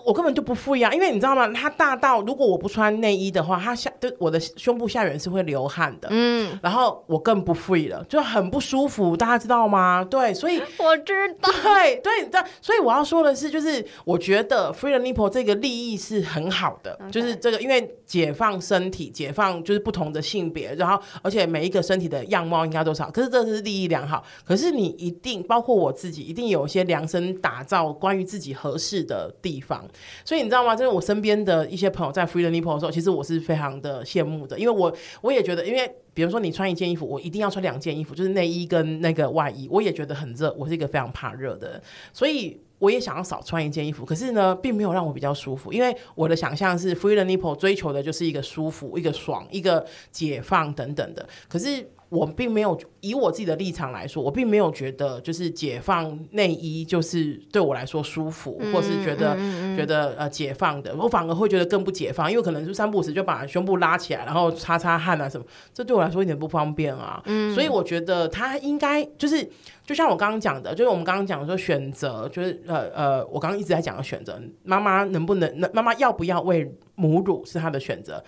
我根本就不 free 啊，因为你知道吗？它大到如果我不穿内衣的话，它下对我的胸部下缘是会流汗的。嗯，然后我更不 free 了，就很不舒服，大家知道吗？对，所以 我知道。对对，你知道所以我要说的是，就是我觉得 free the nipple 这个利益是很好的.就是这个因为解放身体，解放就是不同的性别，然后而且每一个身体的样貌应该都是好，可是这是利益良好。可是你一定包括我自己，一定有一些量身打造关于自己合适的地方。所以你知道吗？就是我身边的一些朋友在 free the nipple 的时候，其实我是非常的羡慕的，因为我我也觉得，因为比如说你穿一件衣服，我一定要穿两件衣服，就是内衣跟那个外衣，我也觉得很热，我是一个非常怕热的人，所以我也想要少穿一件衣服。可是呢，并没有让我比较舒服，因为我的想象是 free the nipple 追求的就是一个舒服、一个爽、一个解放等等的。可是。我并没有以我自己的立场来说，我并没有觉得就是解放内衣就是对我来说舒服，嗯、或是觉得、嗯、觉得呃解放的，我反而会觉得更不解放，因为可能就三不五时就把胸部拉起来，然后擦擦汗啊什么，这对我来说一点不方便啊。嗯、所以我觉得他应该就是，就像我刚刚讲的，就是我们刚刚讲说选择，就是呃呃，我刚刚一直在讲的选择，妈妈能不能，妈妈要不要喂母乳是她的选择。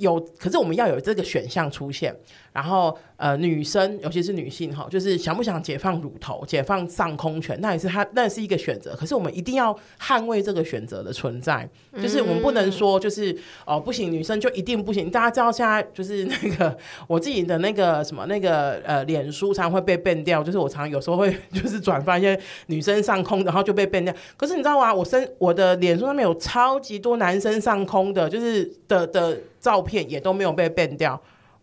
有，可是我们要有这个选项出现。然后，呃，女生尤其是女性哈，就是想不想解放乳头、解放上空权，那也是她，那是一个选择。可是我们一定要捍卫这个选择的存在，就是我们不能说就是哦不行，女生就一定不行。大家知道现在就是那个我自己的那个什么那个呃，脸书常常会被变掉，就是我常常有时候会就是转发一些女生上空，然后就被变掉。可是你知道吗？我身我的脸书上面有超级多男生上空的，就是的的照片也都没有被变掉。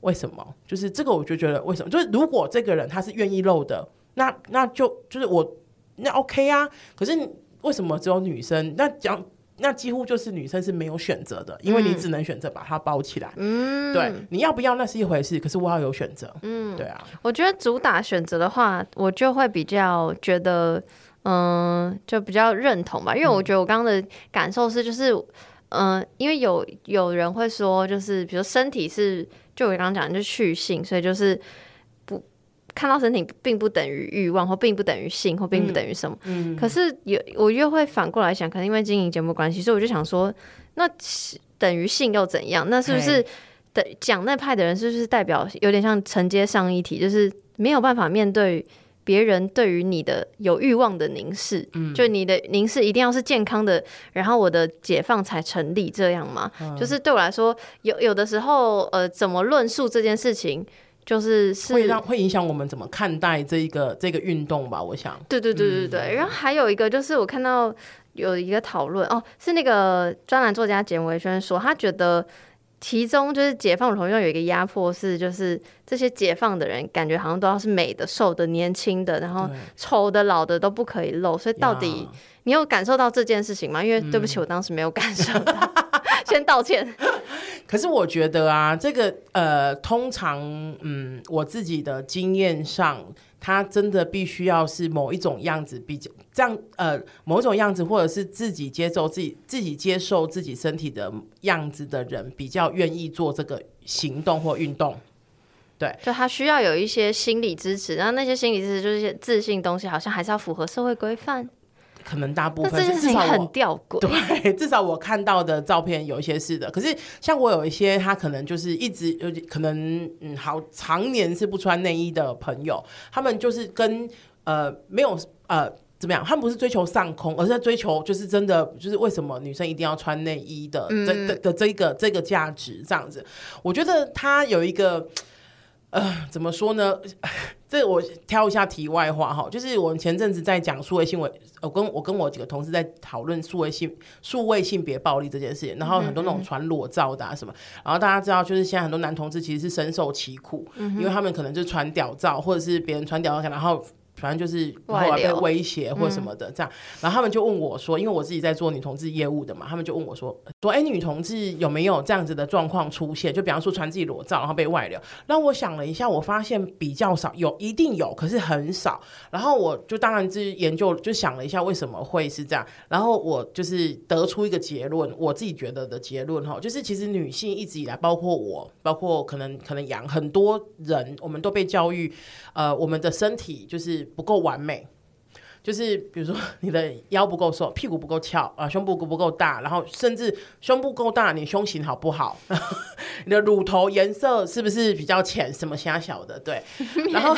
为什么？就是这个，我就觉得为什么？就是如果这个人他是愿意露的，那那就就是我那 OK 啊。可是为什么只有女生？那讲那几乎就是女生是没有选择的，因为你只能选择把它包起来。嗯，对，你要不要那是一回事，可是我要有选择。嗯，对啊。我觉得主打选择的话，我就会比较觉得，嗯、呃，就比较认同吧。因为我觉得我刚刚的感受是，就是，嗯、呃，因为有有人会说，就是比如身体是。就我刚刚讲的，就是去性，所以就是不看到身体，并不等于欲望，或并不等于性，或并不等于什么。嗯嗯、可是有我又会反过来想，可能因为经营节目关系，所以我就想说，那等于性又怎样？那是不是等讲那派的人，是不是代表有点像承接上一题，就是没有办法面对？别人对于你的有欲望的凝视，嗯、就你的凝视一定要是健康的，然后我的解放才成立，这样吗？嗯、就是对我来说，有有的时候，呃，怎么论述这件事情，就是是会让会影响我们怎么看待这一个这个运动吧？我想，对对对对对。嗯、然后还有一个就是，我看到有一个讨论哦，是那个专栏作家简维轩说，他觉得。其中就是解放乳头上有一个压迫是，就是这些解放的人感觉好像都要是美的、瘦的、年轻的，然后丑的、老的都不可以露。所以到底你有感受到这件事情吗？因为对不起，我当时没有感受到，嗯、先道歉。可是我觉得啊，这个呃，通常嗯，我自己的经验上。他真的必须要是某一种样子，比较这样呃，某种样子，或者是自己接受自己、自己接受自己身体的样子的人，比较愿意做这个行动或运动。对，就他需要有一些心理支持，然后那些心理支持就是一些自信东西，好像还是要符合社会规范。可能大部分这件事情很吊诡，对，至少我看到的照片有一些是的。可是像我有一些，他可能就是一直有可能嗯，好常年是不穿内衣的朋友，他们就是跟呃没有呃怎么样，他们不是追求上空，而是在追求就是真的就是为什么女生一定要穿内衣的这的的这个这个价值这样子。我觉得他有一个。呃，怎么说呢？这我挑一下题外话哈，就是我们前阵子在讲数位性我，我跟我跟我几个同事在讨论数位性数位性别暴力这件事情，然后很多那种传裸照的啊什么，然后大家知道，就是现在很多男同志其实是深受其苦，因为他们可能就传屌照，或者是别人传屌照，然后。反正就是后来被威胁或什么的这样，然后他们就问我说，因为我自己在做女同志业务的嘛，他们就问我说，说哎，女同志有没有这样子的状况出现？就比方说传自己裸照然后被外流。那我想了一下，我发现比较少，有一定有，可是很少。然后我就当然是研究，就想了一下为什么会是这样。然后我就是得出一个结论，我自己觉得的结论哈，就是其实女性一直以来，包括我，包括可能可能养很多人，我们都被教育，呃，我们的身体就是。不够完美，就是比如说 你的腰不够瘦，屁股不够翘啊，胸部不不够大，然后甚至胸部够大，你胸型好不好？你的乳头颜色是不是比较浅？什么狭小的？对，然后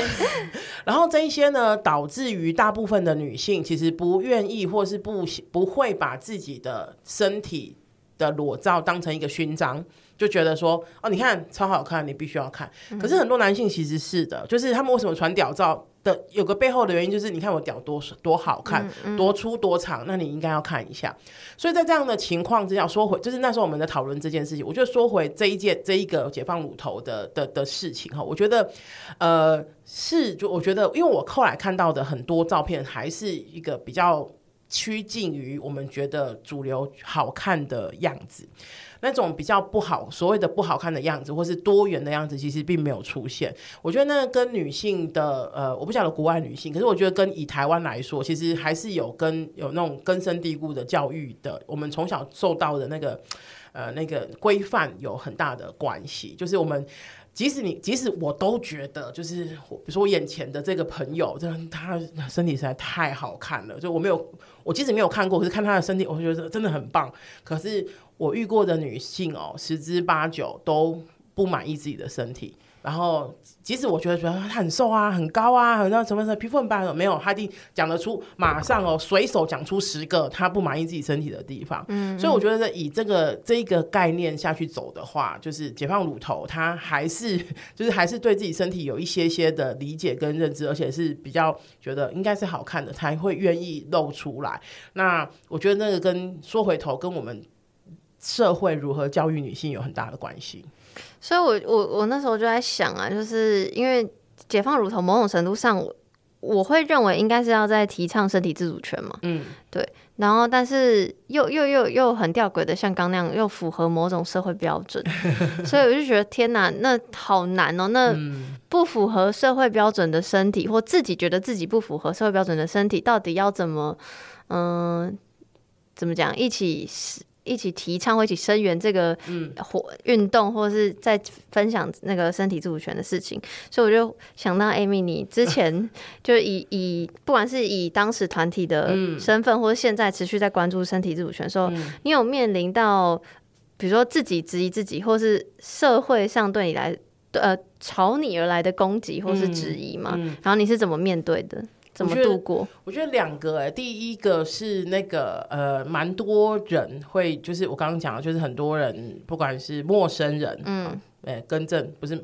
然后这一些呢，导致于大部分的女性其实不愿意，或是不不会把自己的身体的裸照当成一个勋章。就觉得说哦，你看超好看，你必须要看。可是很多男性其实是的，就是他们为什么传屌照的有个背后的原因，就是你看我屌多多好看，多粗多长，那你应该要看一下。所以在这样的情况之下，说回就是那时候我们在讨论这件事情，我觉得说回这一件这一个解放乳头的的的事情哈，我觉得呃是就我觉得，因为我后来看到的很多照片，还是一个比较趋近于我们觉得主流好看的样子。那种比较不好，所谓的不好看的样子，或是多元的样子，其实并没有出现。我觉得那跟女性的呃，我不晓得国外女性，可是我觉得跟以台湾来说，其实还是有跟有那种根深蒂固的教育的，我们从小受到的那个呃那个规范有很大的关系。就是我们即使你即使我都觉得，就是比如说我眼前的这个朋友，这他身体实在太好看了，就我没有我即使没有看过，可是看他的身体，我觉得真的很棒。可是。我遇过的女性哦，十之八九都不满意自己的身体。然后，即使我觉得觉得她很瘦啊、很高啊、很那什么什么皮肤很白，没有，她一定讲得出，马上哦，随手讲出十个她不满意自己身体的地方。嗯，嗯，所以我觉得以这个这一个概念下去走的话，就是解放乳头，她还是 就是还是对自己身体有一些些的理解跟认知，而且是比较觉得应该是好看的，才会愿意露出来。那我觉得那个跟说回头跟我们。社会如何教育女性有很大的关系，所以我，我我我那时候就在想啊，就是因为解放乳头，某种程度上，我我会认为应该是要在提倡身体自主权嘛，嗯，对，然后但是又又又又很吊诡的，像刚那样，又符合某种社会标准，所以我就觉得天哪，那好难哦，那不符合社会标准的身体，或自己觉得自己不符合社会标准的身体，到底要怎么，嗯、呃，怎么讲，一起一起提倡或一起声援这个活运动，或者是在分享那个身体自主权的事情，所以我就想到 Amy，你之前 就以以不管是以当时团体的身份，或者现在持续在关注身体自主权的时候，你有面临到比如说自己质疑自己，或是社会上对你来呃朝你而来的攻击或是质疑吗？然后你是怎么面对的？怎么度过？我觉得两个哎、欸，第一个是那个呃，蛮多人会，就是我刚刚讲的，就是很多人，不管是陌生人，嗯，哎、欸，更正不是。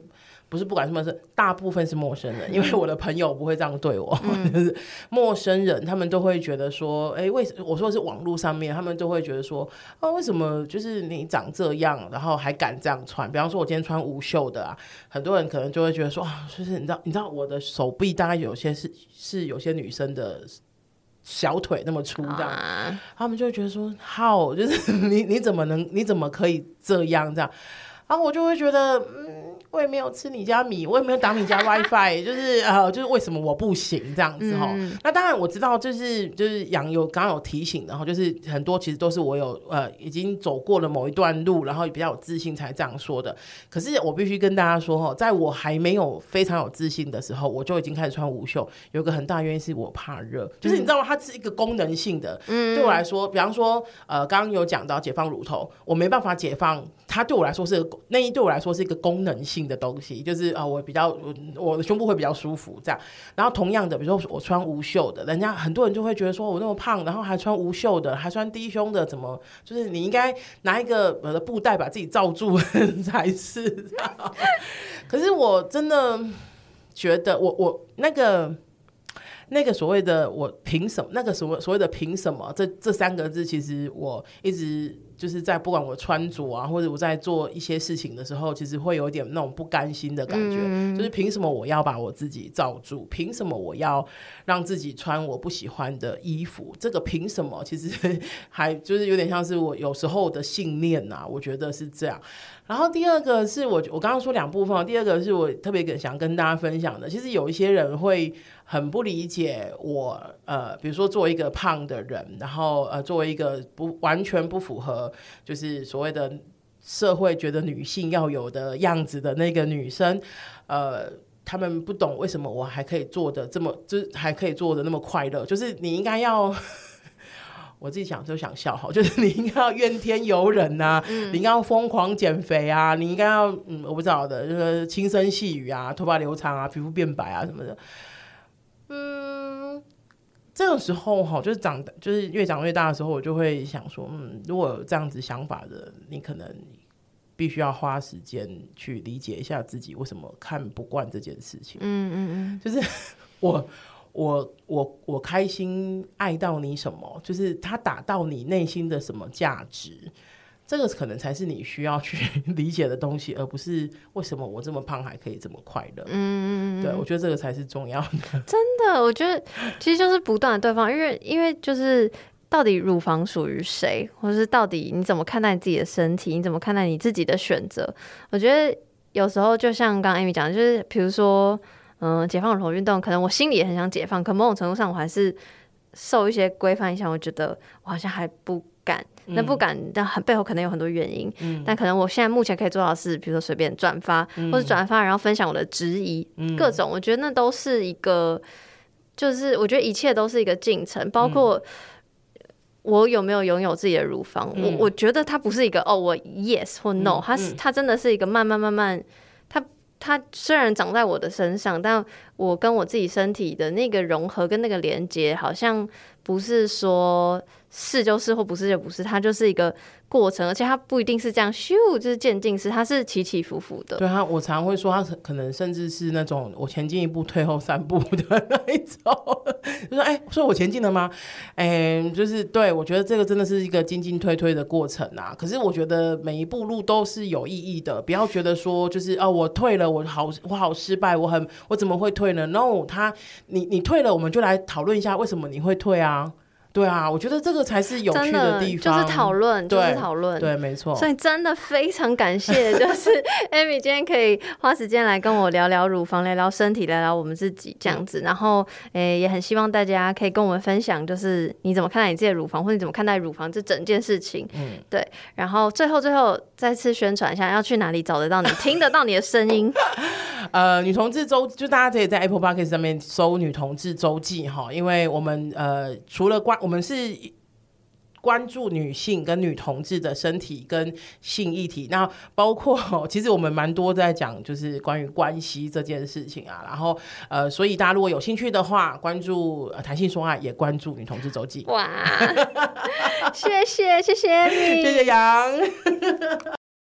不是不管什么是，大部分是陌生人，因为我的朋友不会这样对我，嗯、就是陌生人，他们都会觉得说，哎、欸，为什我说的是网络上面，他们都会觉得说，啊，为什么就是你长这样，然后还敢这样穿？比方说，我今天穿无袖的啊，很多人可能就会觉得说，啊，就是你知道，你知道我的手臂大概有些是是有些女生的小腿那么粗这样，啊、他们就会觉得说，好，就是 你你怎么能，你怎么可以这样这样？然后我就会觉得，嗯。我也没有吃你家米，我也没有打你家 WiFi，就是呃，就是为什么我不行这样子哈？嗯、那当然我知道，就是就是杨有刚刚有提醒，然后就是很多其实都是我有呃已经走过了某一段路，然后比较有自信才这样说的。可是我必须跟大家说哈，在我还没有非常有自信的时候，我就已经开始穿无袖。有个很大原因是我怕热，就是你知道吗？它是一个功能性的。嗯，对我来说，比方说呃，刚刚有讲到解放乳头，我没办法解放。它对我来说是个内衣，对我来说是一个功能性的东西，就是啊、我比较我，的胸部会比较舒服这样。然后同样的，比如说我穿无袖的，人家很多人就会觉得说我那么胖，然后还穿无袖的，还穿低胸的，怎么就是你应该拿一个我的布袋把自己罩住 才是。可是我真的觉得我，我我那个那个所谓的我凭什么？那个所谓所谓的凭什么？这这三个字，其实我一直。就是在不管我穿着啊，或者我在做一些事情的时候，其实会有点那种不甘心的感觉。嗯、就是凭什么我要把我自己罩住？凭什么我要让自己穿我不喜欢的衣服？这个凭什么？其实 还就是有点像是我有时候的信念呐、啊。我觉得是这样。然后第二个是我我刚刚说两部分，第二个是我特别想跟大家分享的。其实有一些人会很不理解我，呃，比如说作为一个胖的人，然后呃，作为一个不完全不符合就是所谓的社会觉得女性要有的样子的那个女生，呃，他们不懂为什么我还可以做的这么，就是还可以做的那么快乐，就是你应该要。我自己想就想笑哈，就是你应该要怨天尤人呐、啊，嗯、你应该要疯狂减肥啊，你应该要嗯，我不知道的，就是轻声细语啊，头发留长啊，皮肤变白啊什么的。嗯，这个时候哈，就是长就是越长越大的时候，我就会想说，嗯，如果有这样子想法的，你可能必须要花时间去理解一下自己为什么看不惯这件事情。嗯嗯嗯，就是 我。我我我开心爱到你什么？就是他打到你内心的什么价值？这个可能才是你需要去 理解的东西，而不是为什么我这么胖还可以这么快乐。嗯，对，我觉得这个才是重要的。真的，我觉得其实就是不断的对方，因为因为就是到底乳房属于谁，或者是到底你怎么看待你自己的身体，你怎么看待你自己的选择？我觉得有时候就像刚刚 Amy 讲的，就是比如说。嗯，解放乳头运动，可能我心里也很想解放，可某种程度上，我还是受一些规范影响。我觉得我好像还不敢，嗯、那不敢，但很背后可能有很多原因。嗯、但可能我现在目前可以做到的是，比如说随便转发，嗯、或者转发然后分享我的质疑，嗯、各种，我觉得那都是一个，就是我觉得一切都是一个进程，包括我有没有拥有自己的乳房，嗯、我我觉得它不是一个哦，我 yes 或 no，、嗯、它是。它真的是一个慢慢慢慢。它它虽然长在我的身上，但我跟我自己身体的那个融合跟那个连接，好像不是说是就是或不是就不是，它就是一个。过程，而且它不一定是这样咻，就是渐进式，它是起起伏伏的。对，他，我常会说，他可能甚至是那种我前进一步，退后三步的那一种。就说，哎、说我前进了吗？哎、就是对，我觉得这个真的是一个进进退退的过程啊。可是我觉得每一步路都是有意义的，不要觉得说就是哦，我退了，我好，我好失败，我很，我怎么会退呢？No，他，你你退了，我们就来讨论一下为什么你会退啊。对啊，我觉得这个才是有趣的地方，就是讨论，就是讨论，对，没错。所以真的非常感谢，就是 Amy 今天可以花时间来跟我聊聊乳房，聊聊身体，聊聊我们自己这样子。嗯、然后，诶、欸，也很希望大家可以跟我们分享，就是你怎么看待你自己的乳房，或者你怎么看待乳房这整件事情。嗯，对。然后最后最后再次宣传一下，要去哪里找得到你，听得到你的声音？呃，女同志周，就大家可以在 Apple Podcast 上面搜“女同志周记”哈，因为我们呃除了关。我们是关注女性跟女同志的身体跟性议题，那包括其实我们蛮多在讲，就是关于关系这件事情啊。然后呃，所以大家如果有兴趣的话，关注谈性说爱，也关注女同志周记。哇，谢谢谢谢你，谢谢杨。